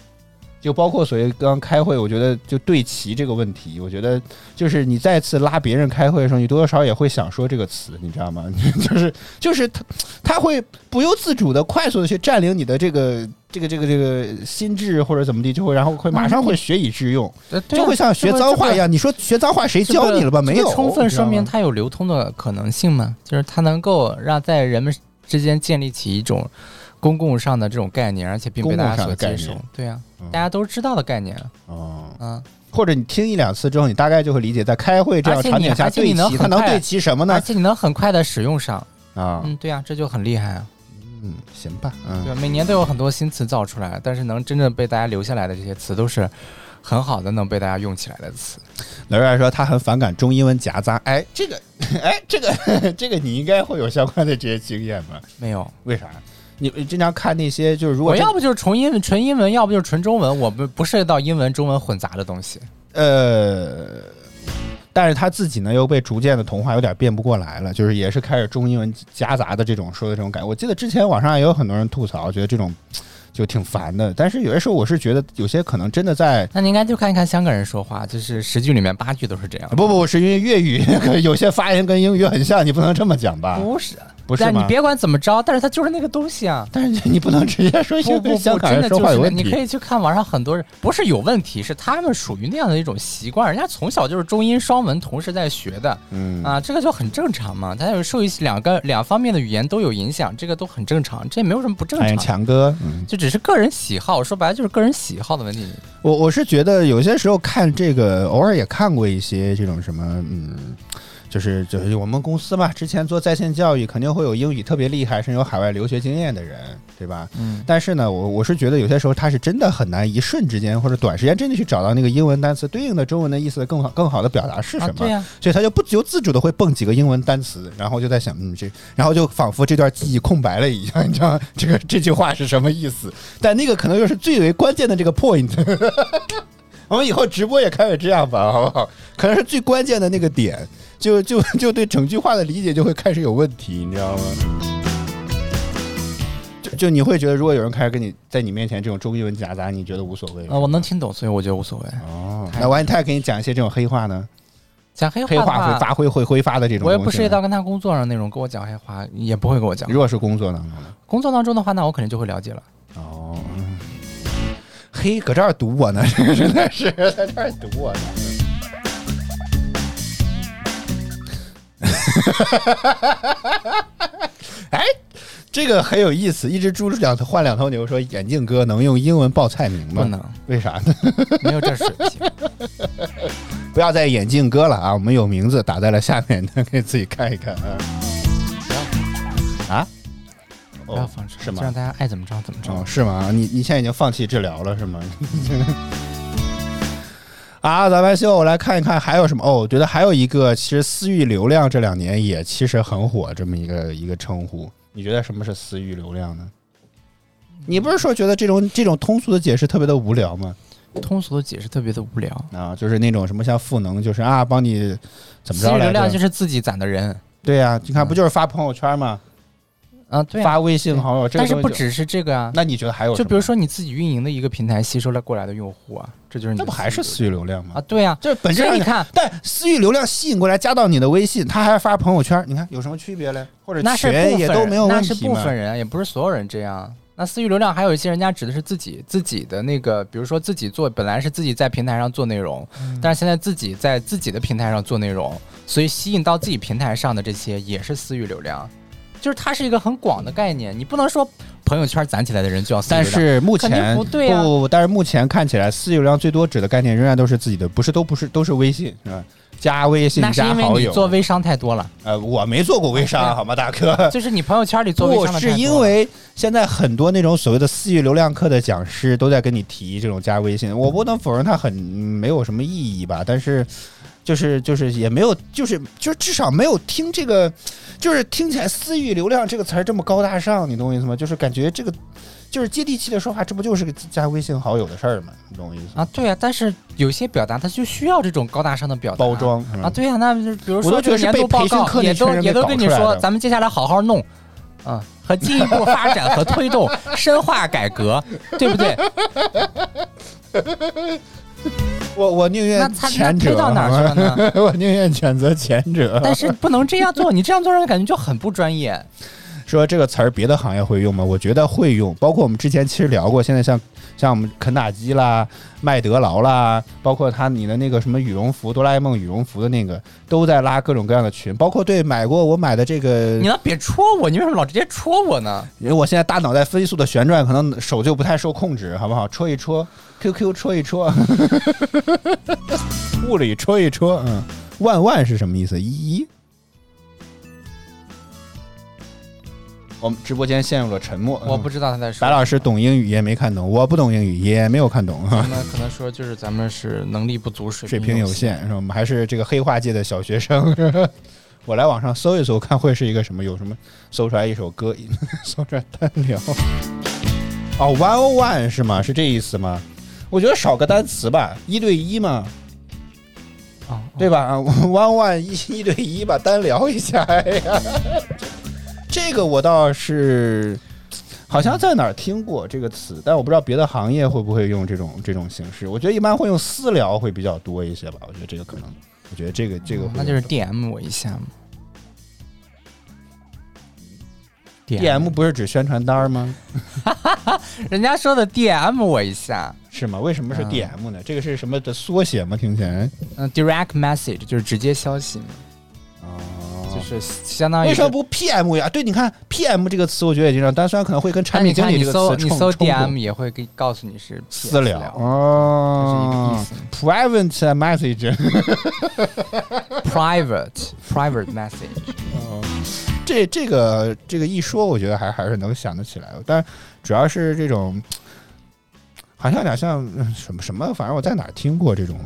就包括所谓刚刚开会，我觉得就对齐这个问题，我觉得就是你再次拉别人开会的时候，你多多少少也会想说这个词，你知道吗？<laughs> 就是就是他他会不由自主的快速的去占领你的这个这个这个这个心智或者怎么地，就会然后会马上会学以致用，就会像学脏话一样。你说学脏话谁教你了吧？没有，这个充分说明它有流通的可能性嘛，就是它能够让在人们之间建立起一种公共上的这种概念，而且并被大家所接受。对啊，嗯大家都知道的概念。哦。嗯，或者你听一两次之后，你大概就会理解，在开会这样场景下对齐，它能对齐什么呢而？且你能很快的使用上。啊，嗯，对啊，这就很厉害啊。嗯，行吧，嗯？每年都有很多新词造出来，但是能真正被大家留下来的这些词，都是很好的能被大家用起来的词。老帅说他很反感中英文夹杂，哎，这个，哎，这个，<laughs> 这个你应该会有相关的这些经验吧？没有，为啥？你你经常看那些就是如果我要不就是纯英文纯英文，要不就是纯中文，我们不涉及到英文中文混杂的东西。呃，但是他自己呢又被逐渐的同化，有点变不过来了，就是也是开始中英文夹杂的这种说的这种感觉。我记得之前网上也有很多人吐槽，觉得这种就挺烦的。但是有些时候我是觉得有些可能真的在。那你应该就看一看香港人说话，就是十句里面八句都是这样。不不，是因为粤语 <laughs> 有些发音跟英语很像，你不能这么讲吧？不是，不是但你别管怎么着，但是它就是那个东西啊。但是你不能直接说不不香不，真的就是那你可。以去看网上很多人，不是有问题，是他们属于那样的一种习惯，人家从小就是中英双文同时在学的，嗯啊，这个就很正常嘛。他有受一些两个两方面的语言都有影响，这个都很正常，这也没有什么不正常。强哥，嗯，就只是个人喜好，说白了就是个人喜好的问题。我我是觉得有些时候看这个，偶尔也看过一些这种什么，嗯，就是就是我们公司嘛，之前做在线教育，肯定会有英语特别厉害，甚至有海外留学经验的人，对吧？嗯，但是呢，我我是觉得有些时候他是真的很难一瞬之间或者短时间真的去找到那个英文单词对应的中文的意思更好更好的表达是什么，啊，对呀、所以他就不由自主的会蹦几个英文单词，然后就在想，嗯，这，然后就仿佛这段记忆空白了一样，<laughs> 你知道这个这句话是什么意思？但那个可能又是最为关键的这个 point。我们以后直播也开始这样吧，好不好？可能是最关键的那个点，就就就对整句话的理解就会开始有问题，你知道吗？就就你会觉得，如果有人开始跟你在你面前这种中英文夹杂，你觉得无所谓啊，我能听懂，所以我觉得无所谓。哦，那万一他也给你讲一些这种黑话呢？讲黑黑话话的话会发挥会挥发的这种我也不涉及到跟他工作上那种跟我讲黑话，也不会跟我讲。如果是工作当中呢？工作当中的话，那我肯定就会了解了。哦，嗯嘿，搁这儿堵我呢，这 <laughs> 个真的是在这儿堵我呢。<laughs> 哎，这个很有意思。一只猪两头换两头牛，说眼镜哥能用英文报菜名吗？不能，为啥呢？<laughs> 没有这水平。不要再眼镜哥了啊！我们有名字打在了下面，大家可以自己看一看啊。啊？不要放是吗就让大家爱怎么着怎么着。哦，是吗？你你现在已经放弃治疗了是吗？<laughs> 啊，咱们秀，我来看一看还有什么哦。我觉得还有一个，其实私域流量这两年也其实很火，这么一个一个称呼。你觉得什么是私域流量呢？你不是说觉得这种这种通俗的解释特别的无聊吗？通俗的解释特别的无聊。啊，就是那种什么像赋能，就是啊，帮你怎么着私域流量？就是自己攒的人对呀、你看不就是发朋友圈吗？啊，对啊。发微信好友，这个但是不只是这个啊，那你觉得还有？就比如说你自己运营的一个平台吸收了过来的用户啊，这就是你那不还是私域流量吗？啊？对啊，这本质上你看，但私域流量吸引过来加到你的微信，他还发朋友圈，你看有什么区别嘞？或者群也都没有人那是问题？部分人，也不是所有人这样。那私域流量还有一些人家指的是自己自己的那个，比如说自己做，本来是自己在平台上做内容，嗯但是现在自己在自己的平台上做内容，所以吸引到自己平台上的这些也是私域流量，就是它是一个很广的概念，你不能说朋友圈攒起来的人就要私域但。是目前不对啊不但是目前看起来私域流量最多指的概念仍然都是自己的，不是都不是都是微信是吧？加微信那是因为加好友。你做微商太多了，呃，我没做过微商好吗，大哥？<laughs> 就是你朋友圈里做微商的太多了因为现在很多那种所谓的私域流量课的讲师都在跟你提这种加微信，我不能否认它很没有什么意义吧，但是就是就是也没有就是就是至少没有听这个，就是听起来私域流量这个词儿这么高大上，你懂我意思吗？就是感觉这个就是接地气的说法，这不就是个加微信好友的事儿吗？你懂我意思吗？啊，对啊，但是有些表达它就需要这种高大上的表达包装啊，对呀、那就是比如我都说这个觉得是被年度报告培训课也都也都跟你说，咱们接下来好好弄，啊，和进一步发展和推动深化改革，对不对？我我宁愿前者，推到哪儿去了呢？<laughs> 我宁愿选择前者。<laughs> 但是不能这样做，你这样做让人感觉就很不专业。说这个词儿别的行业会用吗？我觉得会用，包括我们之前其实聊过，现在像像我们肯塔基啦、麦德劳啦，包括他你的那个什么羽绒服、哆啦 A 梦羽绒服的那个，都在拉各种各样的群，包括对买过我买的这个你，能别戳我？你为什么老直接戳我呢？因为我现在大脑在飞速的旋转，可能手就不太受控制，好不好？戳一戳，QQ 戳一戳，<laughs> 物理戳一戳，嗯，万万是什么意思？一。我们直播间陷入了沉默。我不知道他在说。白老师懂英语也没看懂，我不懂英语也没有看懂，那可能说就是咱们是能力不足，水水平有限，是吧？我们还是这个黑化界的小学生。是 <laughs> 吧我来网上搜一搜，看会是一个什么，有什么搜出来一首歌，<laughs> 搜出来单聊。哦，one o one 是吗？是这意思吗？我觉得少个单词吧，一对一嘛，啊，对吧？啊，one one 一一对一吧，单聊一下。哎呀，这个我倒是好像在哪儿听过这个词，但我不知道别的行业会不会用这种这种形式。我觉得一般会用私聊会比较多一些吧。我觉得这个可能，我觉得这个这个会那就是 DM 我一下嘛。DM 不是指宣传单儿吗？<laughs> 人家说的 DM 我一下，是吗？为什么是嗯 DM 呢？这个是什么的缩写吗？听起来嗯，direct message 就是直接消息嘛，哦就是相当于是为什么不 PM 呀？对，你看 PM 这个词，我觉得也经常，但虽然可能会跟产品经理这个词看你搜你搜 DM 也会给告诉你是私聊这是一个哦，private message。<laughs> private private message。这这个这个一说，我觉得还还是能想得起来，但主要是这种，好像有点像嗯什么什么，反正我在哪儿听过这种。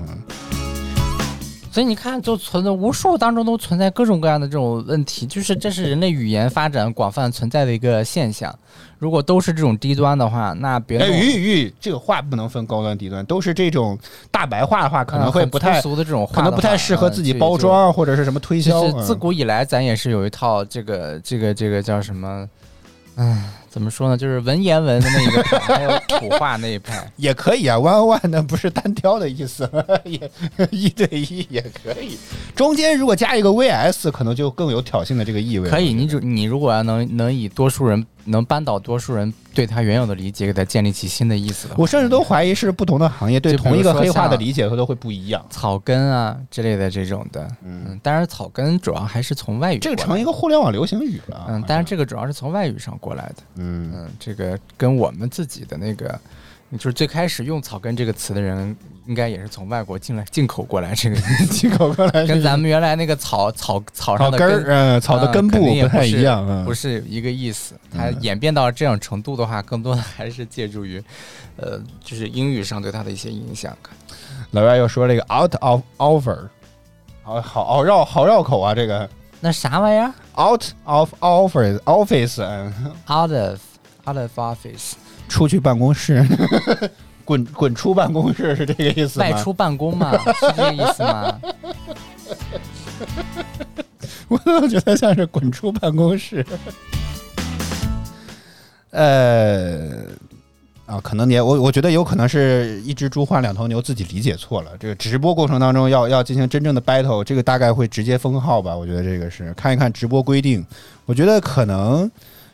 所以你看，就存在无数当中都存在各种各样的这种问题，就是这是人类语言发展广泛存在的一个现象。如果都是这种低端的话，那别哎，人语语这个话不能分高端低端，都是这种大白话的话，可能会不太粗俗的这种话可能不太适合自己嗯包。装或者是什么推销。就就是自嗯古以来，咱也是有一套这个这个这个叫什么？唉，怎么说呢？就是文言文的那一派，<laughs> 还有土话那一派。也可以啊，one one 那不是单挑的意思，也一对一也可以。中间如果加一个 VS，可能就更有挑衅的这个意味。可以，你主你如果要能能以多数人能扳倒多数人对他原有的理解，给他建立起新的意思的，我甚至都怀疑是不同的行业对同一个黑话的理解它都会不一样。草根啊之类的这种的，嗯，嗯，当然草根主要还是从外语这个成一个互联网流行语了。嗯，但是这个主要是从外语上过来的，嗯嗯，这个跟我们自己的那个，就是最开始用草根这个词的人，应该也是从外国进来进口过来，这个 <laughs> 进口过来跟咱们原来那个草草草上的根儿，嗯，草的根部不太一样，嗯不是一个意思。它嗯演变到这种程度的话，更多的还是借助于，呃，就是英语上对它的一些影响。老外又说了一个 out of offer，好好好绕好绕口啊，这个那啥玩意儿 out of office office，嗯，？Out of out of office，出去办公室，<laughs> 滚滚出办公室是这个意思吗？外出办公嘛，<laughs> 是这个意思吗？<laughs> 我都觉得像是滚出办公室。呃，啊，可能你也我我觉得有可能是一只猪换两头牛，自己理解错了。这个直播过程当中要要进行真正的 battle，这个大概会直接封号吧？我觉得这个是看一看直播规定，我觉得可能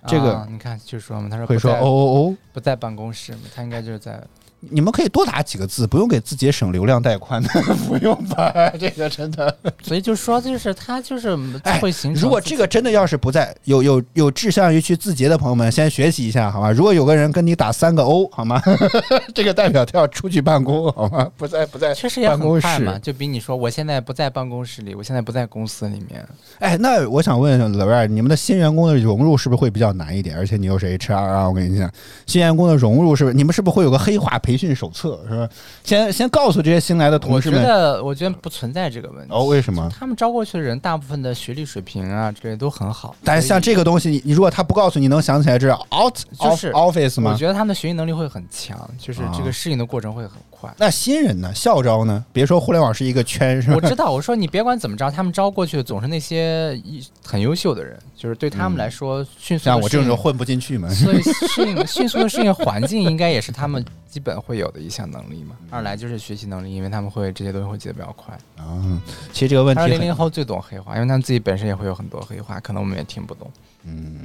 这个啊你看就说嘛，他说会说哦哦哦，不在办公室嘛，他应该就是在你们可以多打几个字，不用给自己省流量带宽的，<laughs> 不用吧？<laughs> 这个真的。所以就说就是他就是哎会形成。如果这个真的要是不在，有有有志向于去字节的朋友们，先学习一下好吗？如果有个人跟你打三个 O 好吗？<laughs> 这个代表他要出去办公好吗？不在不在确实也很办公室快嘛，就比你说我现在不在办公室里，我现在不在公司里面，哎，那我想问老外，你们的新员工的融入是不是会比较难一点？而且你又是 HR 啊，我跟你讲，新员工的融入是不是你们是不是会有个黑化培训手册是吧？先先告诉这些新来的同事们我觉得我觉得不存在这个问题。哦，为什么？他们招过去的人，大部分的学历水平啊之类都很好。但是像这个东西，你你如果他不告诉你，能想起来这是 out 就是 office 吗？我觉得他们的学习能力会很强，就是这啊个适应的过程会很快。那新人呢？校招呢？别说互联网是一个圈，是吧？我知道，我说你别管怎么着，他们招过去的总是那些一很优秀的人，就是对他们来说迅速地像我这种人混不进去嘛。所以适应迅速的适应环境，应该也是他们基本会有的一项能力嘛。嗯 <laughs> 二来就是学习能力，因为他们会这些东西会记得比较快。啊，其实这个问题零零后最懂黑话，因为他们自己本身也会有很多黑话，可能我们也听不懂。嗯，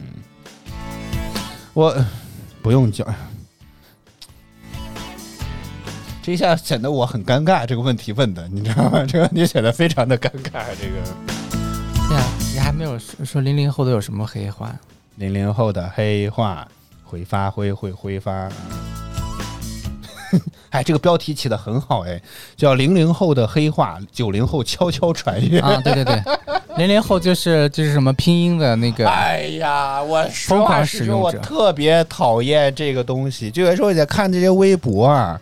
我不用讲，这一下显得我很尴尬。这个问题问的，你知道吗？这个问题显得非常的尴尬。这个对啊，你还没有说说零零后都有什么黑话？零零后的黑话会发挥会挥发。<laughs> 哎，这个标题起的很好，哎，叫“零零后的黑话，九零后悄悄传阅”啊，对对对，<laughs> 零零后就是就是什么拼音的那个，哎呀，我实疯狂话实说，我使用者特别讨厌这个东西。就有时候也在看这些微博啊，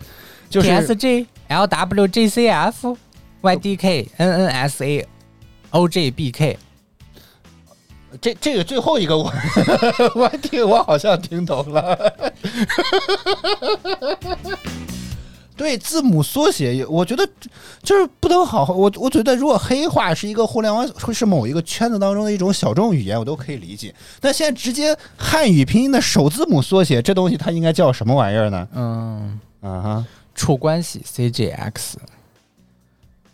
就是 TSG、LWGCF、YDK、NNSA、OJBK。这这个最后一个我我听我好像听懂了。对字母缩写，我觉得就是不能好好。我我觉得如果黑话是一个互联网，会是某一个圈子当中的一种小众语言，我都可以理解。但现在直接汉语拼音的首字母缩写，这东西它应该叫什么玩意儿呢？嗯，啊哈，处关系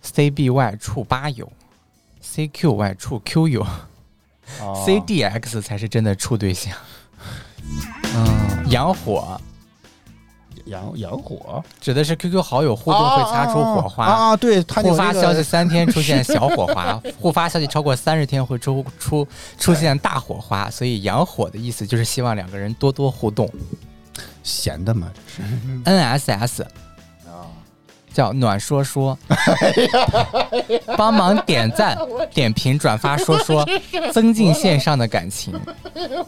CJX，CBY 处吧友，CQY 处 Q 友、哦 CDX 才是真的处对象。嗯，阳火阳阳火指的是 QQ 好友互动会擦出火花。啊啊！对，他互发消息三天出现小火花，<laughs> 互发消息超过三十天会出出出现大火花，所以阳火的意思就是希望两个人多多互动。闲的嘛，这是 NSS 叫暖说说，帮忙点赞、点评、转发说说，<laughs> 增进线上的感情。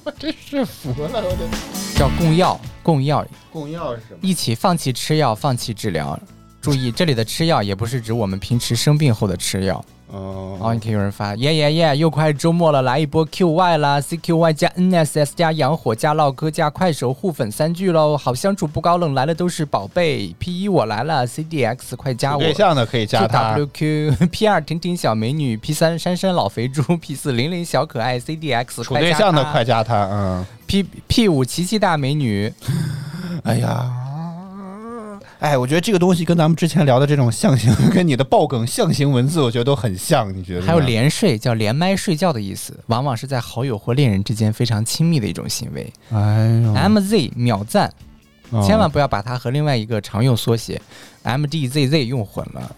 我真是服了，我的叫供药，供药，供药是什么？一起放弃吃药，放弃治疗。注意，这里的吃药也不是指我们平时生病后的吃药。哦然后你可以有人发耶耶耶，又快周末了，来一波 QY 啦，CQY 加 NSS 加洋火加唠嗑加快手互粉三句喽，好相处不高冷，来了都是宝贝。P 一我来了，CDX 快加我。对象的可以加他。WQ <laughs> P 二婷婷小美女，P 三珊珊老肥猪，P 四玲玲小可爱，CDX 处对象的快加他，嗯，P P 五琪琪大美女，<laughs> 哎呀，哎，我觉得这个东西跟咱们之前聊的这种象形，<laughs> 跟你的爆梗象形文字，我觉得都很像，你觉得？还有连睡叫连麦睡觉的意思，往往是在好友或恋人之间非常亲密的一种行为。哎呦，MZ 秒赞，哦千万不要把它和另外一个常用缩写 MDZZ 用混了。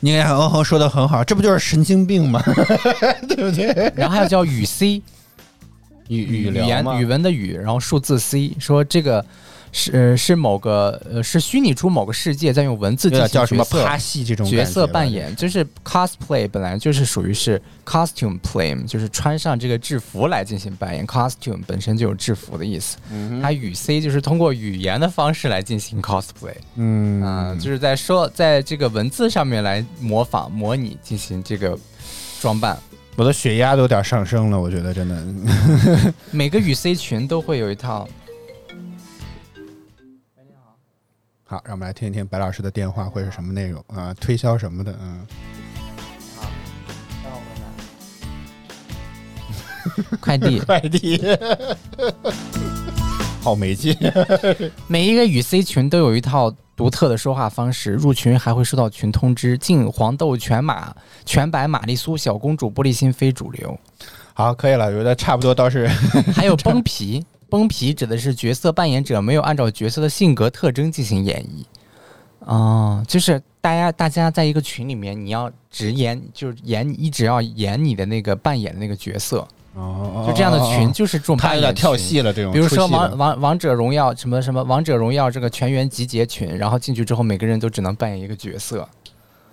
你看欧恒说的很好，这不就是神经病吗？<laughs> 对不对？然后还有叫语 C，语语言语文的语，然后数字 C，说这个是呃是某个呃是虚拟出某个世界，再用文字有进行叫什么趴戏这种角色扮演，就是 cosplay 本来就是属于是 costume play，就是穿上这个制服来进行扮演。costume 本身就有制服的意思，嗯它语 C 就是通过语言的方式来进行 cosplay，嗯嗯，就是在说在这个文字上面来模仿模拟进行这个装扮。我的血压都有点上升了，我觉得真的。<laughs> 每个语 C 群都会有一套。好，让我们来听一听白老师的电话会是什么内容啊？推销什么的，嗯。<laughs> 快递，快递，<laughs> 好没劲。<laughs> 每一个与 C 群都有一套独特的说话方式，入群还会收到群通知。进黄豆全马、全白玛丽苏、小公主、玻璃心非主流，好，可以了，我觉得差不多倒是还有崩皮。崩皮指的是角色扮演者没有按照角色的性格特征进行演绎。哦，就是大家大家在一个群里面，你要只演，就是演，一直要演你的那个扮演的那个角色，哦就这样的群就是这种他有点跳戏了，这种。比如说王王王者荣耀什么什么王者荣耀这个全员集结群，然后进去之后每个人都只能扮演一个角色。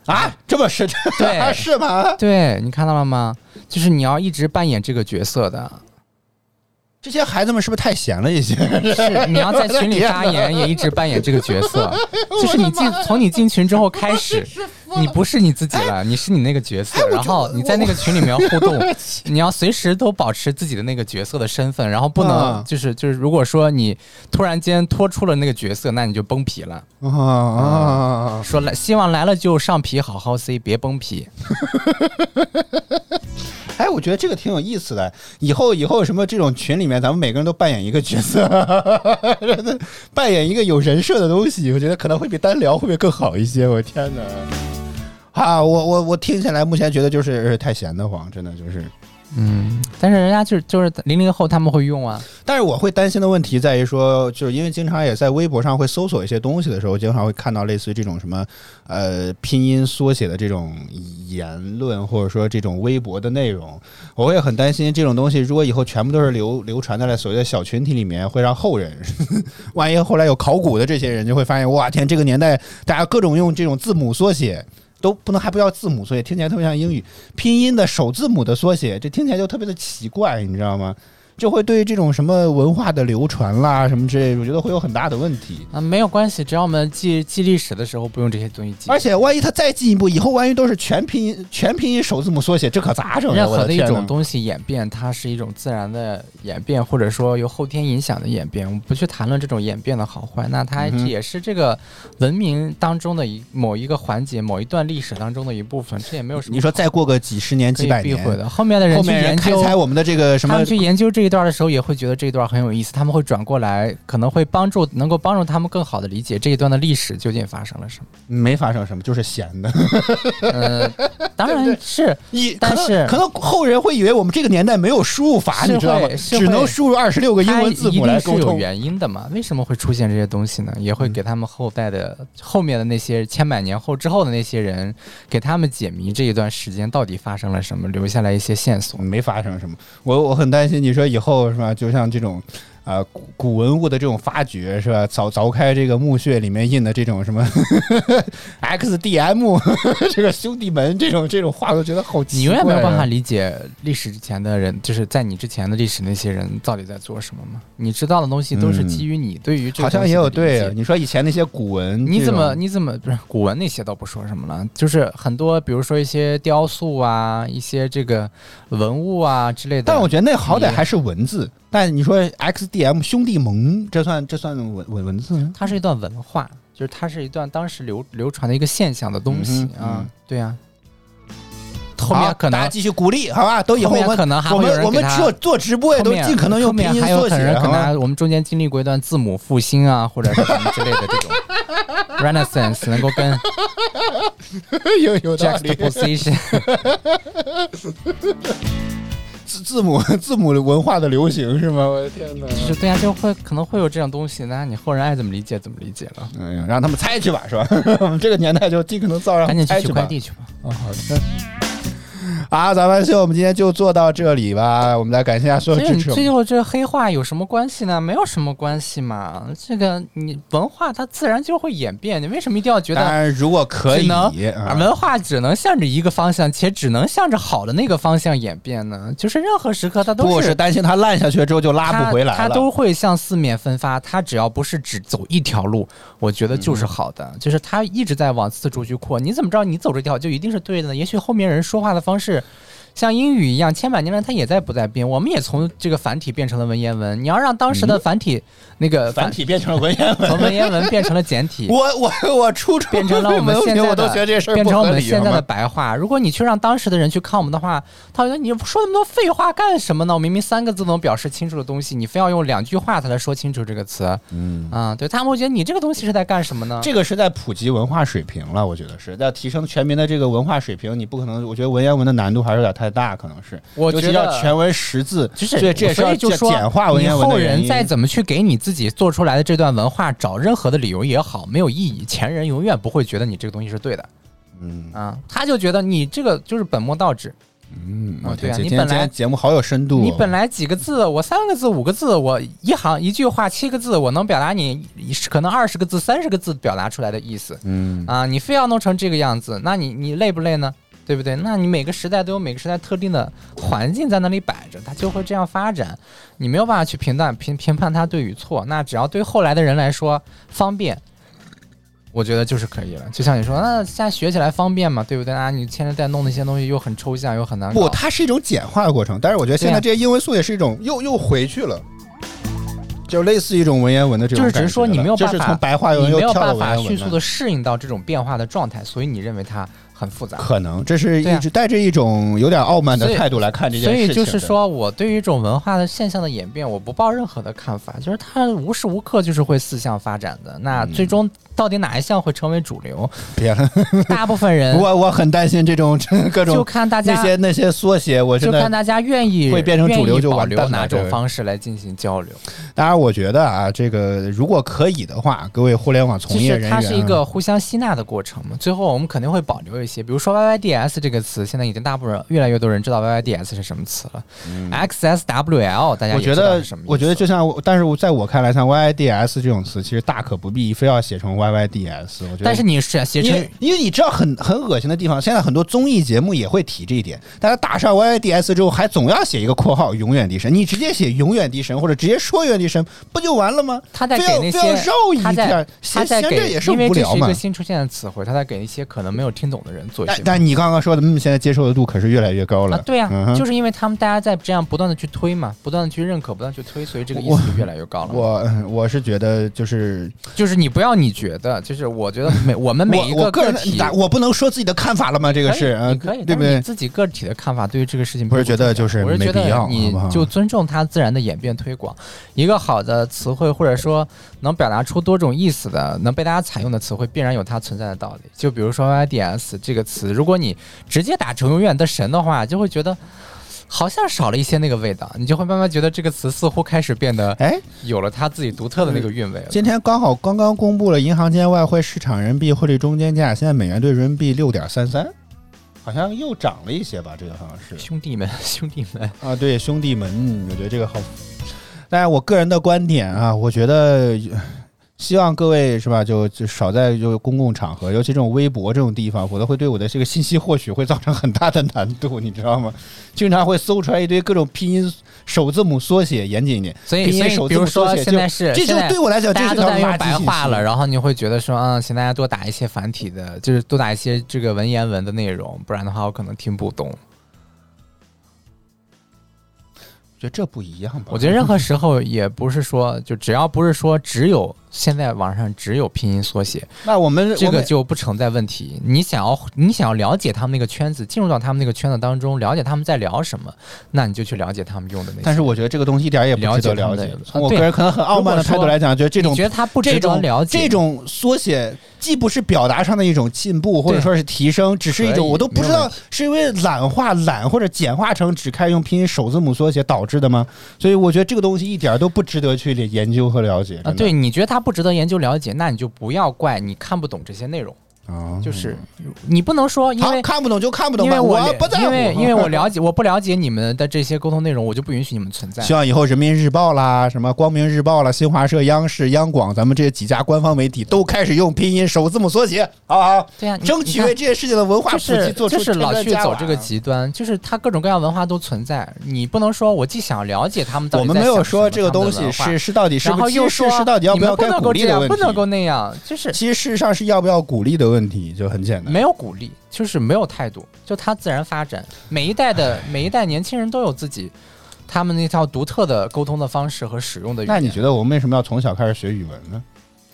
啊，这么是对 <laughs> 是吗？对你看到了吗？就是你要一直扮演这个角色的，这些孩子们是不是太闲了一些？<laughs> 是你要在群里发言也一直扮演这个角色，<laughs> 就是你进从你进群之后开始，<laughs> 你不是你自己了，你是你那个角色，然后你在那个群里面互动，你要随时都保持自己的那个角色的身份，然后不能嗯就是就是如果说你突然间脱出了那个角色，那你就崩皮了。啊啊！说来希望来了就上皮好好 C，别崩皮。哎，我觉得这个挺有意思的。以后以后什么这种群里面，咱们每个人都扮演一个角色，真 <laughs> 的扮演一个有人设的东西，我觉得可能会比单聊会不会更好一些？我天哪！啊，我我我听起来目前觉得就是太闲得慌，真的就是。嗯，但是人家就是就是零零后他们会用啊，但是我会担心的问题在于说，就是因为经常也在微博上会搜索一些东西的时候，经常会看到类似于这种什么呃拼音缩写的这种言论，或者说这种微博的内容，我会很担心这种东西，如果以后全部都是流流传在了所谓的小群体里面，会让后人，万一后来有考古的这些人就会发现，哇天，这个年代大家各种用这种字母缩写。都不能还不要字母所以，听起来特别像英语拼音的首字母的缩写，这听起来就特别的奇怪，你知道吗？就会对这种什么文化的流传啦什么之类，我觉得会有很大的问题。啊，没有关系，只要我们记记历史的时候不用这些东西记。而且万一他再进一步，以后万一都是全拼音全拼音首字母缩写，这可咋整啊？任何的一种东西演变，它是一种自然的演变，或者说由后天影响的演变。我们不去谈论这种演变的好坏，那它也是这个文明当中的一某一个环节、某一段历史当中的一部分，这也没有什么你说再过个几十年、几百年。后面的人后去研面人开究。采我们的这个什么他们去研究这一段的时候，也会觉得这一段很有意思，他们会转过来，可能会帮助，能够帮助他们更好的理解这一段的历史究竟发生了什么。没发生什么，就是闲的。呃，当然是，一可能但是可能后人会以为我们这个年代没有输入法，你知道吗？只能输入二十六个英文字母来定是有。原因的嘛？为什么会出现这些东西呢？也会给他们后代的后面的那些千百年后之后的那些人，给他们解谜这一段时间到底发生了什么，留下来一些线索。没发生什么，我我很担心。你说以后是吧？就像这种啊、古古文物的这种发掘是吧？凿凿开这个墓穴里面印的这种什么 <laughs> XDM <laughs> 这个兄弟们这种这种话，都觉得好奇怪、啊。你永远没有办法理解历史之前的人，就是在你之前的历史那些人到底在做什么吗？你知道的东西都是嗯基于你对于这个好像也有对。你说以前那些古文，你怎么你怎么不是古文那些倒不说什么了，就是很多比如说一些雕塑啊，一些这个文物啊之类的。但我觉得那好歹还是文字。但你说 XDM 兄弟盟，这算这算文文文字吗？它是一段文化，就是它是一段当时流流传的一个现象的东西、嗯啊嗯，对呀、后面可能大家继续鼓励，好吧？都以后后我们面可能还我们我们只有做做直播也都尽可能用后面拼音还有缩写，可能可能我们中间经历过一段字母复兴啊，或者是什么之类的这种 <laughs> Renaissance 能够跟 <laughs> 有有道理。juxtaposition <laughs> 字字母字母文化的流行是吗？我的天哪！就是对呀、就会可能会有这种东西，那你后人爱怎么理解怎么理解了。哎呀，让他们猜去吧，是吧？<laughs> 我们这个年代就尽可能造让赶紧猜去取快递去吧。哦，好的。<laughs> 好，早饭秀，我们今天就做到这里吧。我们来感谢一下所有支持最后这黑话有什么关系呢？没有什么关系嘛。这个你文化它自然就会演变，你为什么一定要觉得？当然，如果可以文化只能向着一个方向，且只能向着好的那个方向演变呢？就是任何时刻它都不是担心它烂下去之后就拉不回来了。它它都会向四面分发。它只要不是只走一条路，我觉得就是好的。嗯就是它一直在往四处去扩。你怎么知道你走这条就一定是对的呢？也许后面人说话的方式。像英语一样，千百年来它也在不在变。我们也从这个繁体变成了文言文。你要让当时的繁体、那个嗯繁体变成了文言文，<laughs> 从文言文变成了简体，<laughs> 我我我初中变成了我们现在我的都觉得这事变成我们现在的白话。如果你去让当时的人去看我们的话，他会觉得你说那么多废话干什么呢？我明明三个字能表示清楚的东西，你非要用两句话才来说清楚这个词。嗯。啊，对他们会觉得你这个东西是在干什么呢？这个是在普及文化水平了，我觉得是在提升全民的这个文化水平。你不可能，我觉得文言文的难度还是有点太大，可能是。我觉得要全文识字，就是所以这也是要所以就说简化文言文后。人再怎么去给你自己做出来的这段文化找任何的理由也好，没有意义。前人永远不会觉得你这个东西是对的嗯啊，他就觉得你这个就是本末倒置。嗯，啊对啊你本来节目好有深度哦。你本来几个字，我三个字、五个字，我一行一句话七个字，我能表达你可能二十个字、三十个字表达出来的意思嗯啊！你非要弄成这个样子，那你你累不累呢？对不对？那你每个时代都有每个时代特定的环境在那里摆着，它就会这样发展。你没有办法去评断评评判它对与错。那只要对后来的人来说方便，我觉得就是可以了。就像你说，那现在学起来方便嘛，对不对啊？你现在在弄那些东西又很抽象又很难。不，它是一种简化的过程，但是我觉得现在这些英文素也是一种又又回去了。就类似一种文言文的这种就是只是说你没有办法，就是从白话文你又跳到没有办法文言文了迅速的适应到这种变化的状态，所以你认为它很复杂。可能这是一直带着一种有点傲慢的态度来看这件所以事情的。就是说我对于一种文化的现象的演变，我不抱任何的看法，就是它无时无刻就是会四向发展的。那最终到底哪一项会成为主流？别了，大部分人 <laughs> 我我很担心这种 <laughs> 各种就看大家那些那些缩写，我。就看大家愿意会变成主流就完保留哪种方式来进行交流。当然，我觉得啊，这个如果可以的话，各位互联网从业人员它是一个互相吸纳的过程嘛。最后我们肯定会保留一一些，比如说 YYDS 这个词，现在已经大部分越来越多人知道 YYDS 是什么词了。XSWL 大家也知道我觉得什么，我觉得就像，但是我在我看来，像 YYDS 这种词，其实大可不必非要写成 YYDS。我觉得，但是你是写成因为因为你知道很很恶心的地方，现在很多综艺节目也会提这一点，大家打上 YYDS 之后，还总要写一个括号“永远的神”，你直接写“永远的神”或者直接说“永远的神”，不就完了吗？他在非给那些绕一他在点，他在给也，是因为这无聊嘛。是一个新出现的词汇，他在给一些可能没有听懂的人做一些。但但你刚刚说的，嗯，现在接受的度可是越来越高了。啊，对呀、嗯就是因为他们大家在这样不断的去推嘛，不断的去认可，不断去推，所以这个意思就越来越高了。我嗯我是觉得就是就是你不要你觉得，就是我觉得每 <laughs> 我们每一个人个体，我不能说自己的看法了吗？这个是，可以，对不对你？自己个体的看法对于这个事情不是觉得就是我是觉没必要得你就尊重它自然的演变推广。一个好的词汇，或者说能表达出多种意思的，能被大家采用的词汇，必然有它存在的道理。就比如说 YDS 这个词，如果你直接打成永远的神的话，就会觉得。好像少了一些那个味道，你就会慢慢觉得这个词似乎开始变得哎，有了它自己独特的那个韵味了。今天刚好刚刚公布了银行间外汇市场人民币汇率中间价，现在美元兑人民币六点三三，好像又涨了一些吧？这个好像是兄弟们，<laughs> 兄弟们，啊，对，兄弟们，嗯我觉得这个好。但是我个人的观点啊，我觉得希望各位是吧，就就少在就公共场合，尤其这种微博这种地方，否则会对我的这个信息获取会造成很大的难度，你知道吗？经常会搜出来一堆各种拼音首字母缩写，严谨一点。所以拼音所以比如首字母缩说现在是这就对我来讲，这是条都在用白话了，然后你会觉得说，嗯，请大家多打一些繁体的，就是多打一些这个文言文的内容，不然的话我可能听不懂。我觉得这不一样吧？我觉得任何时候也不是说，就只要不是说只有现在网上只有拼音缩写，那我们这个就不存在问题。你想要你想要了解他们那个圈子，进入到他们那个圈子当中，了解他们在聊什么，那你就去了解他们用的那些。但是我觉得这个东西一点儿也不值得了解从我个人可能很傲慢的态度来讲，觉得这种觉得他不值得这种了解这种缩写，既不是表达上的一种进步，或者说是提升，只是一种我都不知道是因为懒化懒或者简化成只开用拼音首字母缩写导致的吗？所以我觉得这个东西一点都不值得去研究和了解。啊，对，你觉得它不值得研究了解，那你就不要怪你看不懂这些内容。啊，就是你不能说因为看不懂就看不懂吧，因为我我不在乎，因为 <laughs> 因为我了解我不了解你们的这些沟通内容，我就不允许你们存在。希望以后人民日报啦、什么光明日报啦、新华社、央视、央广，咱们这几家官方媒体都开始用拼音首字母缩写，好不好？对呀、你争取为这件事情的文化就普及是做出就是老去走这个极。端，就是他各种各样文化都存在，你不能说我既想了解他们到底我们没有说这个东西是是到底是然后不是又说是到底要不要该鼓励的问题，不能够那样，就是其实事实上是要不要鼓励的问题，就很简单。没有鼓励，就是没有态度，就它自然发展。每一代的每一代年轻人都有自己他们那套独特的沟通的方式和使用的语言。那你觉得我们为什么要从小开始学语文呢？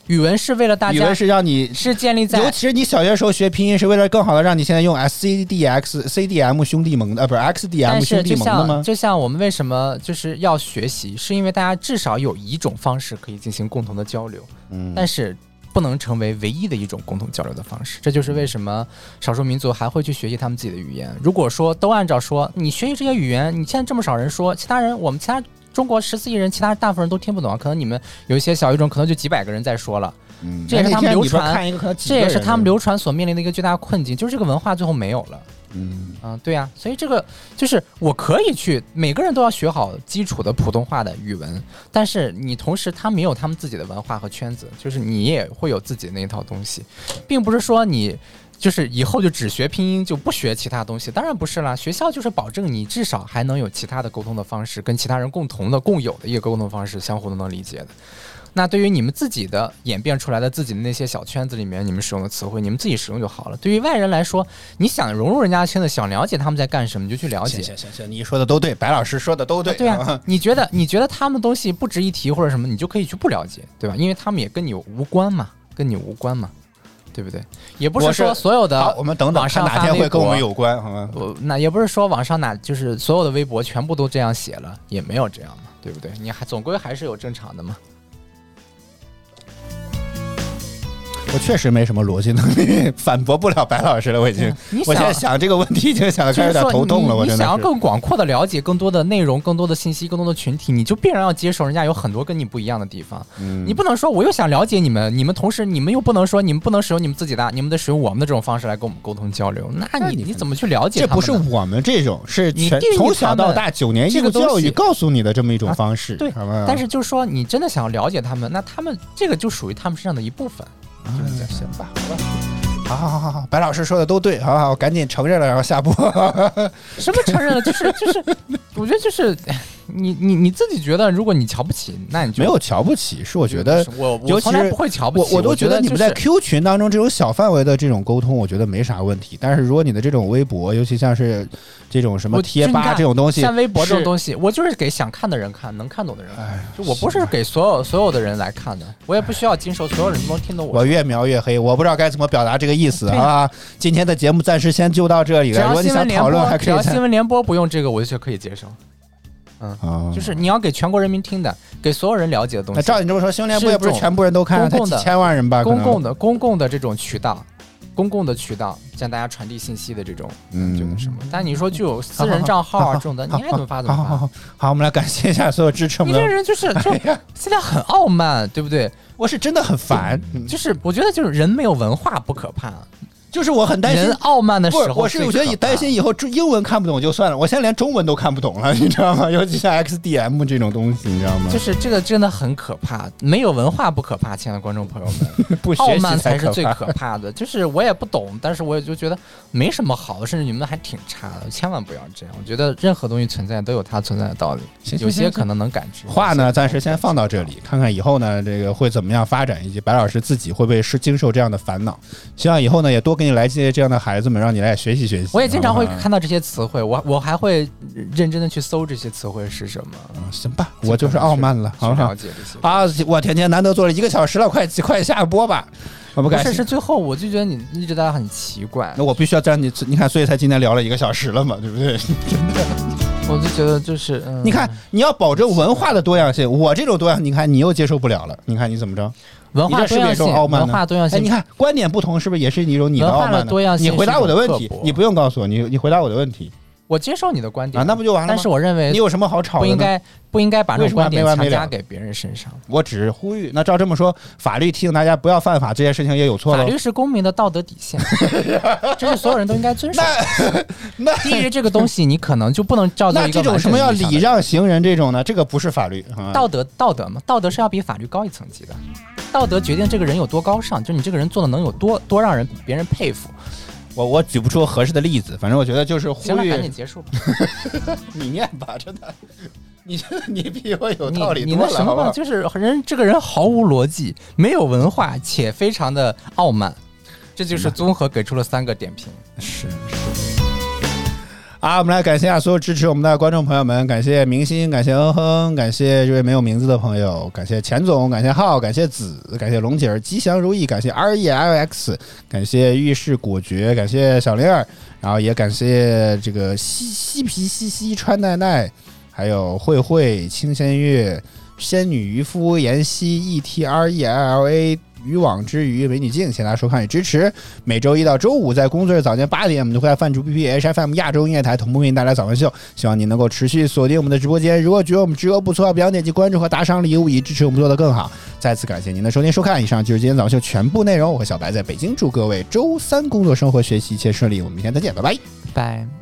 语文是为了大家语文是让你，是建立在尤其是你小学时候学拼音，是为了更好的让你现在用 S C D X C D M 兄弟盟的，呃，不是 X D M 兄弟盟的吗？就像我们为什么就是要学习，是因为大家至少有一种方式可以进行共同的交流，嗯，但是不能成为唯一的一种共同交流的方式。这就是为什么少数民族还会去学习他们自己的语言。如果说都按照说你学习这些语言，你现在这么少人说，其他人我们其他中国十四亿人，其他大部分人都听不懂，可能你们有一些小语种，可能就几百个人在说了。嗯这也是他们流传这也是他们流传所面临的一个巨大困境，就是这个文化最后没有了。嗯嗯，对呀、所以这个就是我可以去，每个人都要学好基础的普通话的语文，但是你同时他们也有他们自己的文化和圈子，就是你也会有自己那一套东西，并不是说你。就是以后就只学拼音就不学其他东西，当然不是啦。学校就是保证你至少还能有其他的沟通的方式，跟其他人共同的、共有的一个沟通方式，相互都能理解的。那对于你们自己的演变出来的自己的那些小圈子里面，你们使用的词汇，你们自己使用就好了。对于外人来说，你想融入人家的圈子，想了解他们在干什么，你就去了解。行行行行，你说的都对，白老师说的都对，对啊，你觉得你觉得他们东西不值一提或者什么，你就可以去不了解，对吧？因为他们也跟你无关嘛，跟你无关嘛，对不对？也不是说所有的，我们等等网看哪上发微天会跟我们有关，好吗？我那也不是说网上哪就是所有的微博全部都这样写了，也没有这样嘛，对不对？你还总归还是有正常的嘛。我确实没什么逻辑能力，反驳不了白老师了。我已经，我现在想想这个问题已经想的开始有点头痛了。我真的。你想要更广阔的了解更多的内容、更多的信息、更多的群体，你就必然要接受人家有很多跟你不一样的地方。嗯你不能说我又想了解你们，你们同时你们又不能说你们不能使用你们自己的，你们得使用我们的这种方式来跟我们沟通交流。那那你你你怎么去了解这他们呢？不是我们这种，是全你从小到大九年义务这个教育告诉你的这么一种啊方式，对？但是就是说，你真的想要了解他们，那他们这个就属于他们身上的一部分。嗯行吧，好吧。好好好好好，白老师说的都对，好好，我赶紧承认了，然后下播。什么承认了？就是就是，我觉得就是你你你自己觉得，如果你瞧不起，那你就没有瞧不起，是我觉得我我从来不会瞧不起，我我都觉觉得你们在 Q 群当中这种小范围的这种沟通，我觉得没啥问题。但是如果你的这种微博，尤其像是这种什么贴吧这种东西，像微博这种东西，我就是给想看的人看，能看懂的人看。哎，就我不是给所有所有的人来看的，我也不需要经受所有人都能听懂我。我越描越黑，我不知道该怎么表达这个意思对啊。今天的节目暂时先就到这里了。如果你想讨论还可以新闻联播不用这个，我就可以接受。啊，就是你要给全国人民听的，给所有人了解的东那西，照你这么说，新闻联播也不是全部人都看，公共的千万人吧？公共的公共的这种渠道，公共的渠道向大家传递信息的这种，嗯这种什么？但你说具有私人账号啊这种的，你爱怎么发怎么发。好好好好，我们来感谢一下所有支持我们的。你这人就是就现在很傲慢，对不对？我是真的很烦，就是我觉得就是人没有文化不可怕，就是我很担心人傲慢的时候我是我觉得你担心以后中英文看不懂就算了，我现在连中文都看不懂了，<laughs> 你知道吗？尤其像 XDM 这种东西，你知道吗？就是这个真的很可怕，没有文化不可怕，亲爱的观众朋友们，傲 <laughs> 不学习慢才是最可怕的。就是我也不懂，但是我也就觉得没什么好，甚至你们还挺差的，千万不要这样。我觉得任何东西存在都有它存在的道理，行行行有些可能能感知。话呢，暂时先放到这里，看看以后呢，这个会怎么样发展，以及白老师自己会不会是经受这样的烦恼。希望以后呢，也多给你来这些这样的孩子们，让你来学习学习。我也经常会啊看到这些词汇，我我还会认真的去搜这些词汇是什么，嗯行吧，我就是傲慢了，好不好。啊，我天天难得做了一个小时了，快 <laughs> 快下播吧，我不不敢。是，是最后我就觉得你一直在很奇怪那，我必须要让你，你看，所以才今天聊了一个小时了嘛，对不对？真 <laughs> 的我就觉得就是，嗯、你看，你要保证文化的多样性，我这种多样，你看你又接受不了了，你看你怎么着？文化多样性，文化多样性，你看观点不同，是不是也是一种你的傲慢呢？你回答我的问题你不用告诉我，你你回答我的问题我接受你的观点啊，那不就完了吗？但是我认为你有什么好吵的？不应该不应该把这为什么种观点强加给别人身上。我只是呼吁，那照这么说，法律提醒大家不要犯法，这件事情也有错喽法律。是公民的道德底线，<laughs> 这是所有人都应该遵守的。那 <laughs> 低于这个东西，你可能就不能叫做这种什么要礼让行人这种呢？这个不是法律啊。道德道德嘛，道德是要比法律高一层级的。道德决定这个人有多高尚，就你这个人做的能有多多让人别人佩服。我我举不出合适的例子，反正我觉得就是呼吁，赶紧结束吧。<laughs> 你念吧，真的，你你比我有道理多了，你那什么吧？就是人这个人毫无逻辑，没有文化，且非常的傲慢，这就是综合给出了三个点评。是是。啊，我们来感谢一下所有支持我们的观众朋友们，感谢明星，感谢嗯哼，感谢这位没有名字的朋友，感谢钱总，感谢浩，感谢子，感谢龙姐儿，吉祥如意，感谢 R E L X，感谢遇事果决，感谢小灵儿，然后也感谢这个西西皮西西川奈奈，还有慧慧、清仙月、仙女渔夫、妍希、E T R E L L A。渔网之鱼、美女镜，谢谢大家收看与支持。每周一到周五在工作日早间八点，我们都会在泛珠 BP H F M 亚洲音乐台同步为您带来早饭秀。希望您能够持续锁定我们的直播间。如果觉得我们直播不错，不要点击关注和打赏礼物，以支持我们做得更好。再次感谢您的收听收看，以上就是今天早上秀全部内容。我和小白在北京，祝各位周三工作、生活、学习一切顺利。我们明天再见，拜拜。拜。